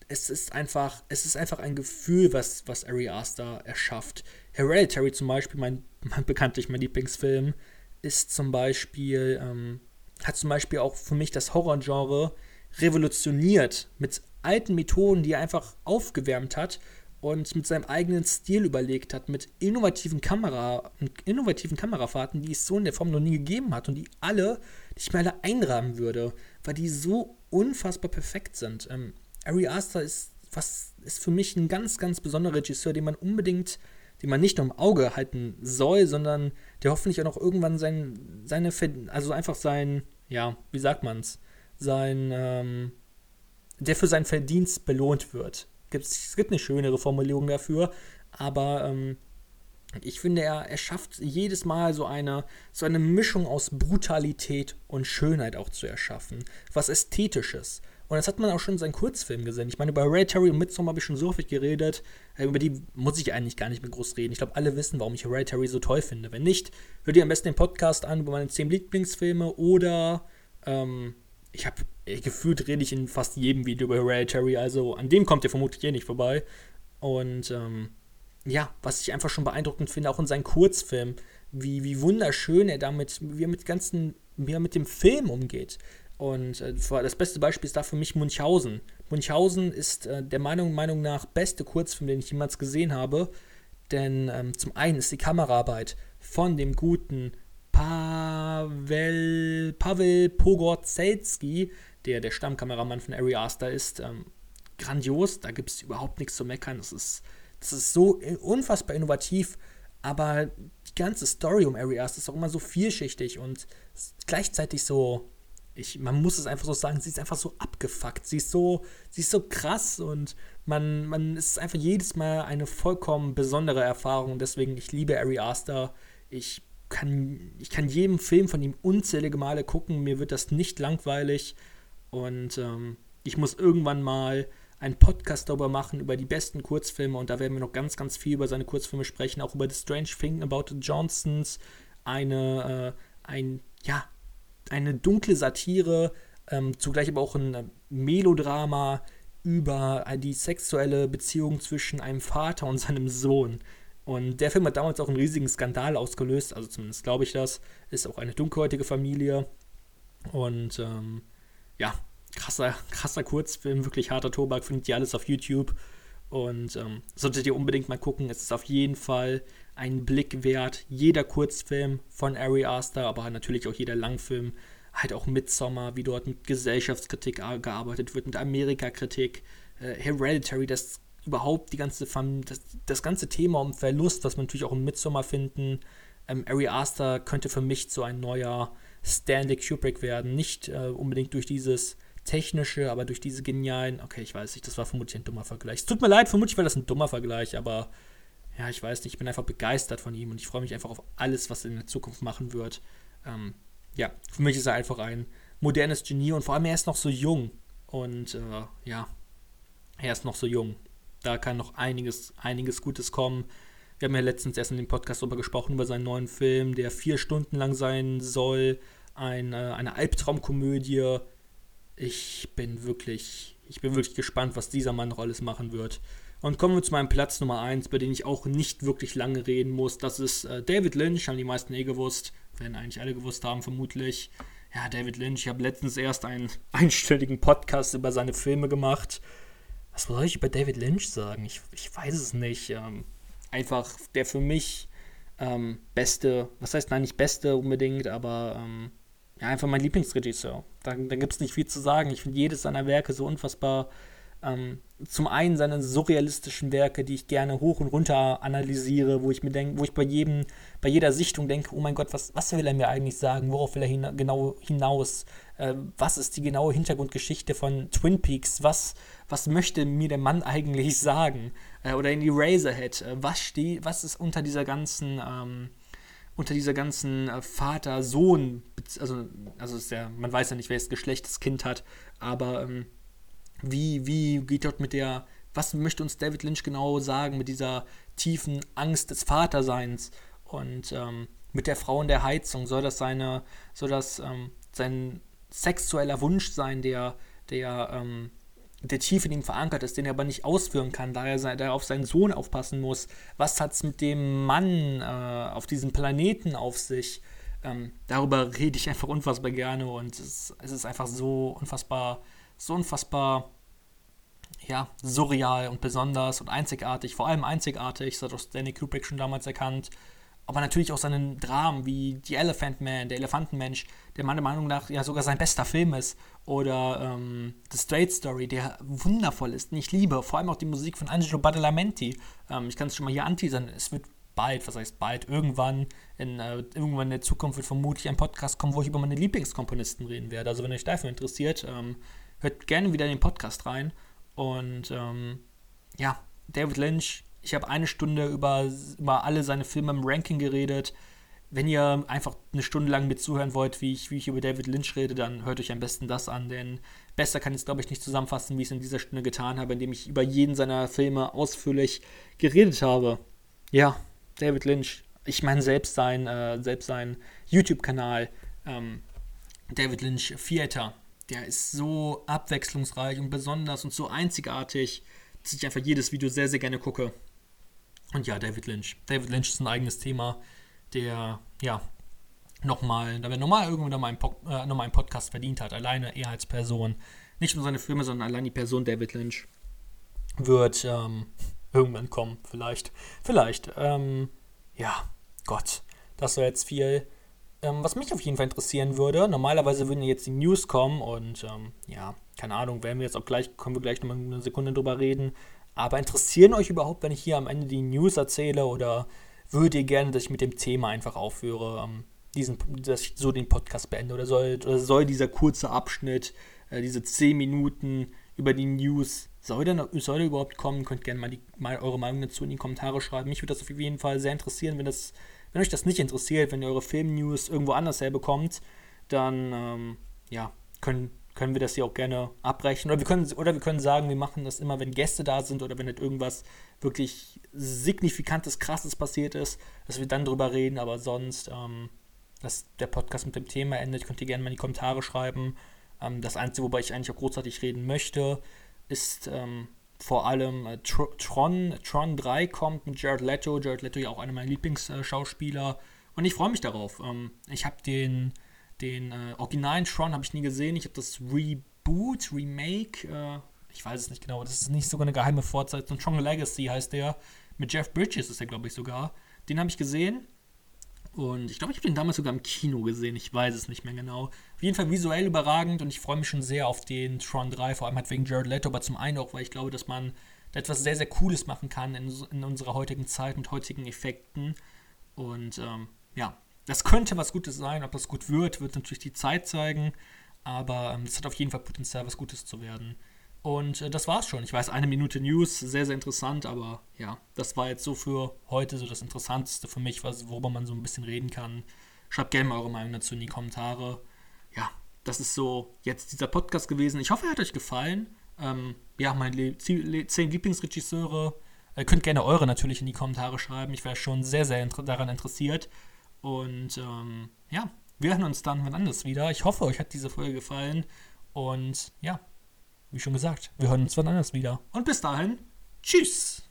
es ist einfach, es ist einfach ein Gefühl, was, was Ari Aster erschafft. Hereditary zum Beispiel, mein, mein bekanntlich mein Lieblingsfilm, ist zum Beispiel, ähm, hat zum Beispiel auch für mich das Horrorgenre revolutioniert mit alten Methoden, die er einfach aufgewärmt hat und mit seinem eigenen Stil überlegt hat, mit innovativen Kamera, innovativen Kamerafahrten, die es so in der Form noch nie gegeben hat und die alle, die ich mir alle einrahmen würde, weil die so unfassbar perfekt sind. Ähm, Ari Aster ist, was, ist für mich ein ganz, ganz besonderer Regisseur, den man unbedingt, den man nicht nur im Auge halten soll, sondern der hoffentlich auch noch irgendwann sein, seine, also einfach sein, ja, wie sagt man's, sein, ähm, der für seinen Verdienst belohnt wird es gibt eine schönere Formulierung dafür, aber ähm, ich finde, er, er schafft jedes Mal so eine, so eine Mischung aus Brutalität und Schönheit auch zu erschaffen. Was Ästhetisches. Und das hat man auch schon in seinen Kurzfilmen gesehen. Ich meine, über Terry und Midsommar habe ich schon so viel geredet. Äh, über die muss ich eigentlich gar nicht mehr groß reden. Ich glaube, alle wissen, warum ich Terry so toll finde. Wenn nicht, hört ihr am besten den Podcast an über meine 10 Lieblingsfilme oder ähm, ich habe gefühlt rede ich in fast jedem Video über Hereditary, also an dem kommt ihr vermutlich eh nicht vorbei. Und ähm, ja, was ich einfach schon beeindruckend finde, auch in seinen Kurzfilmen, wie, wie wunderschön er damit, wie er mit ganzen, wie er mit dem Film umgeht. Und äh, das beste Beispiel ist da für mich Munchausen. Munchausen ist äh, der Meinung, Meinung nach beste Kurzfilm, den ich jemals gesehen habe. Denn ähm, zum einen ist die Kameraarbeit von dem guten Pavel, Pavel Pogorzelski, der der Stammkameramann von Ari Aster ist, ähm, grandios. Da gibt es überhaupt nichts zu meckern. Das ist, das ist so unfassbar innovativ, aber die ganze Story um Ari Aster ist auch immer so vielschichtig und gleichzeitig so. Ich, man muss es einfach so sagen, sie ist einfach so abgefuckt. Sie ist so, sie ist so krass und man, man ist einfach jedes Mal eine vollkommen besondere Erfahrung. Deswegen, ich liebe Ari Aster. Ich kann, ich kann jedem Film von ihm unzählige Male gucken. Mir wird das nicht langweilig. Und ähm, ich muss irgendwann mal einen Podcast darüber machen, über die besten Kurzfilme. Und da werden wir noch ganz, ganz viel über seine Kurzfilme sprechen. Auch über The Strange Thing About the Johnsons. Eine, äh, ein, ja, eine dunkle Satire, ähm, zugleich aber auch ein Melodrama über die sexuelle Beziehung zwischen einem Vater und seinem Sohn. Und der Film hat damals auch einen riesigen Skandal ausgelöst, also zumindest glaube ich das. Ist auch eine dunkelhäutige Familie. Und ähm, ja, krasser, krasser Kurzfilm, wirklich harter Tobak, findet ihr alles auf YouTube. Und ähm, solltet ihr unbedingt mal gucken. Es ist auf jeden Fall ein Blick wert. Jeder Kurzfilm von Ari Aster, aber natürlich auch jeder Langfilm. Halt auch Midsommar, wie dort mit Gesellschaftskritik gearbeitet wird, mit Amerikakritik. Äh, Hereditary, das überhaupt die ganze Fam das, das ganze Thema um Verlust, was wir natürlich auch im Midsommar finden. Ähm, Ari Aster könnte für mich so ein neuer Stanley Kubrick werden. Nicht äh, unbedingt durch dieses technische, aber durch diese genialen. Okay, ich weiß nicht, das war vermutlich ein dummer Vergleich. Es tut mir leid, vermutlich war das ein dummer Vergleich, aber ja, ich weiß nicht, ich bin einfach begeistert von ihm und ich freue mich einfach auf alles, was er in der Zukunft machen wird. Ähm, ja, für mich ist er einfach ein modernes Genie und vor allem er ist noch so jung. Und äh, ja, er ist noch so jung. Da kann noch einiges, einiges Gutes kommen. Wir haben ja letztens erst in dem Podcast darüber gesprochen, über seinen neuen Film, der vier Stunden lang sein soll. Eine, eine Albtraumkomödie. Ich bin wirklich, ich bin wirklich gespannt, was dieser Mann noch alles machen wird. Und kommen wir zu meinem Platz Nummer 1, bei dem ich auch nicht wirklich lange reden muss. Das ist äh, David Lynch, haben die meisten eh gewusst. Werden eigentlich alle gewusst haben, vermutlich. ja, David Lynch, ich habe letztens erst einen einstündigen Podcast über seine Filme gemacht. Was soll ich über David Lynch sagen? Ich, ich weiß es nicht. Ähm, einfach der für mich ähm, beste, was heißt nein, nicht beste unbedingt, aber ähm, ja, einfach mein Lieblingsregisseur. Da, da gibt es nicht viel zu sagen. Ich finde jedes seiner Werke so unfassbar ähm, zum einen seine surrealistischen Werke, die ich gerne hoch und runter analysiere, wo ich mir denke, wo ich bei jedem, bei jeder Sichtung denke, oh mein Gott, was, was will er mir eigentlich sagen? Worauf will er hina genau hinaus? Äh, was ist die genaue Hintergrundgeschichte von Twin Peaks? Was, was möchte mir der Mann eigentlich sagen? Äh, oder in Eraserhead, äh, was steht, was ist unter dieser ganzen ähm, unter dieser ganzen äh, Vater-Sohn, also, also ist ja, man weiß ja nicht, welches Geschlecht das Kind hat, aber ähm, wie, wie geht dort mit der, was möchte uns David Lynch genau sagen mit dieser tiefen Angst des Vaterseins und ähm, mit der Frau in der Heizung? Soll das seine, soll das ähm, sein sexueller Wunsch sein, der, der, ähm, der tief in ihm verankert ist, den er aber nicht ausführen kann, da er, da er auf seinen Sohn aufpassen muss? Was hat es mit dem Mann äh, auf diesem Planeten auf sich? Ähm, darüber rede ich einfach unfassbar gerne und es, es ist einfach so unfassbar so unfassbar ja, surreal und besonders und einzigartig, vor allem einzigartig, das hat auch Stanley Kubrick schon damals erkannt, aber natürlich auch seinen Dramen wie The Elephant Man, der Elefantenmensch, der meiner Meinung nach ja sogar sein bester Film ist, oder ähm, The Straight Story, der wundervoll ist, und ich liebe, vor allem auch die Musik von Angelo Badalamenti. Ähm, ich kann es schon mal hier anteasern, es wird bald, was heißt bald, irgendwann in, äh, irgendwann in der Zukunft wird vermutlich ein Podcast kommen, wo ich über meine Lieblingskomponisten reden werde. Also wenn euch dafür interessiert, ähm, hört gerne wieder in den Podcast rein. Und ähm, ja, David Lynch, ich habe eine Stunde über, über alle seine Filme im Ranking geredet. Wenn ihr einfach eine Stunde lang mit zuhören wollt, wie ich, wie ich über David Lynch rede, dann hört euch am besten das an, denn besser kann ich es, glaube ich, nicht zusammenfassen, wie ich es in dieser Stunde getan habe, indem ich über jeden seiner Filme ausführlich geredet habe. Ja, David Lynch, ich meine selbst sein, äh, sein YouTube-Kanal, ähm, David Lynch Theater, der ist so abwechslungsreich und besonders und so einzigartig, dass ich einfach jedes Video sehr, sehr gerne gucke. Und ja, David Lynch. David Lynch ist ein eigenes Thema, der, ja, nochmal, da wir normal irgendwann nochmal po äh, noch einen Podcast verdient hat, alleine er als Person. Nicht nur seine Filme, sondern allein die Person David Lynch wird ähm, irgendwann kommen, vielleicht. Vielleicht. Ähm, ja, Gott, das war jetzt viel. Ähm, was mich auf jeden Fall interessieren würde, normalerweise würden jetzt die News kommen und ähm, ja, keine Ahnung, werden wir jetzt auch gleich, können wir gleich nochmal eine Sekunde drüber reden. Aber interessieren euch überhaupt, wenn ich hier am Ende die News erzähle oder würdet ihr gerne, dass ich mit dem Thema einfach aufhöre, ähm, diesen, dass ich so den Podcast beende? Oder soll, oder soll dieser kurze Abschnitt, äh, diese 10 Minuten über die News, soll der, soll der überhaupt kommen? Könnt gerne mal, die, mal eure Meinung dazu in die Kommentare schreiben. Mich würde das auf jeden Fall sehr interessieren, wenn das wenn euch das nicht interessiert, wenn ihr eure Film-News irgendwo anders herbekommt, dann ähm, ja, können, können wir das hier auch gerne abbrechen. Oder wir, können, oder wir können sagen, wir machen das immer, wenn Gäste da sind oder wenn halt irgendwas wirklich signifikantes, krasses passiert ist, dass wir dann drüber reden. Aber sonst, ähm, dass der Podcast mit dem Thema endet, könnt ihr gerne mal in die Kommentare schreiben. Ähm, das Einzige, wobei ich eigentlich auch großartig reden möchte, ist ähm, vor allem äh, Tron, Tron 3 kommt mit Jared Leto. Jared Leto ja auch einer meiner Lieblingsschauspieler. und ich freue mich darauf. Ähm, ich habe den, den äh, originalen Tron habe ich nie gesehen. Ich habe das Reboot, Remake, äh, ich weiß es nicht genau, das ist nicht sogar eine geheime Fortsetzung. Tron Legacy heißt der. Mit Jeff Bridges ist er, glaube ich, sogar. Den habe ich gesehen. Und ich glaube, ich habe den damals sogar im Kino gesehen. Ich weiß es nicht mehr genau. Jeden Fall visuell überragend und ich freue mich schon sehr auf den Tron 3, vor allem halt wegen Jared Leto, aber zum einen auch, weil ich glaube, dass man da etwas sehr, sehr Cooles machen kann in, in unserer heutigen Zeit mit heutigen Effekten. Und ähm, ja, das könnte was Gutes sein. Ob das gut wird, wird natürlich die Zeit zeigen. Aber ähm, es ähm, hat auf jeden Fall Potenzial, was Gutes zu werden. Und äh, das war's schon. Ich weiß, eine Minute News, sehr, sehr interessant, aber ja, das war jetzt so für heute so das Interessanteste für mich, was, worüber man so ein bisschen reden kann. Schreibt gerne mal eure Meinung dazu in die Kommentare. Ja, das ist so jetzt dieser Podcast gewesen. Ich hoffe, er hat euch gefallen. Ähm, ja, meine zehn Lieblingsregisseure. Ihr könnt gerne eure natürlich in die Kommentare schreiben. Ich wäre schon sehr, sehr inter daran interessiert. Und ähm, ja, wir hören uns dann wann anders wieder. Ich hoffe, euch hat diese Folge gefallen. Und ja, wie schon gesagt, wir hören uns wann anders wieder. Und bis dahin, tschüss!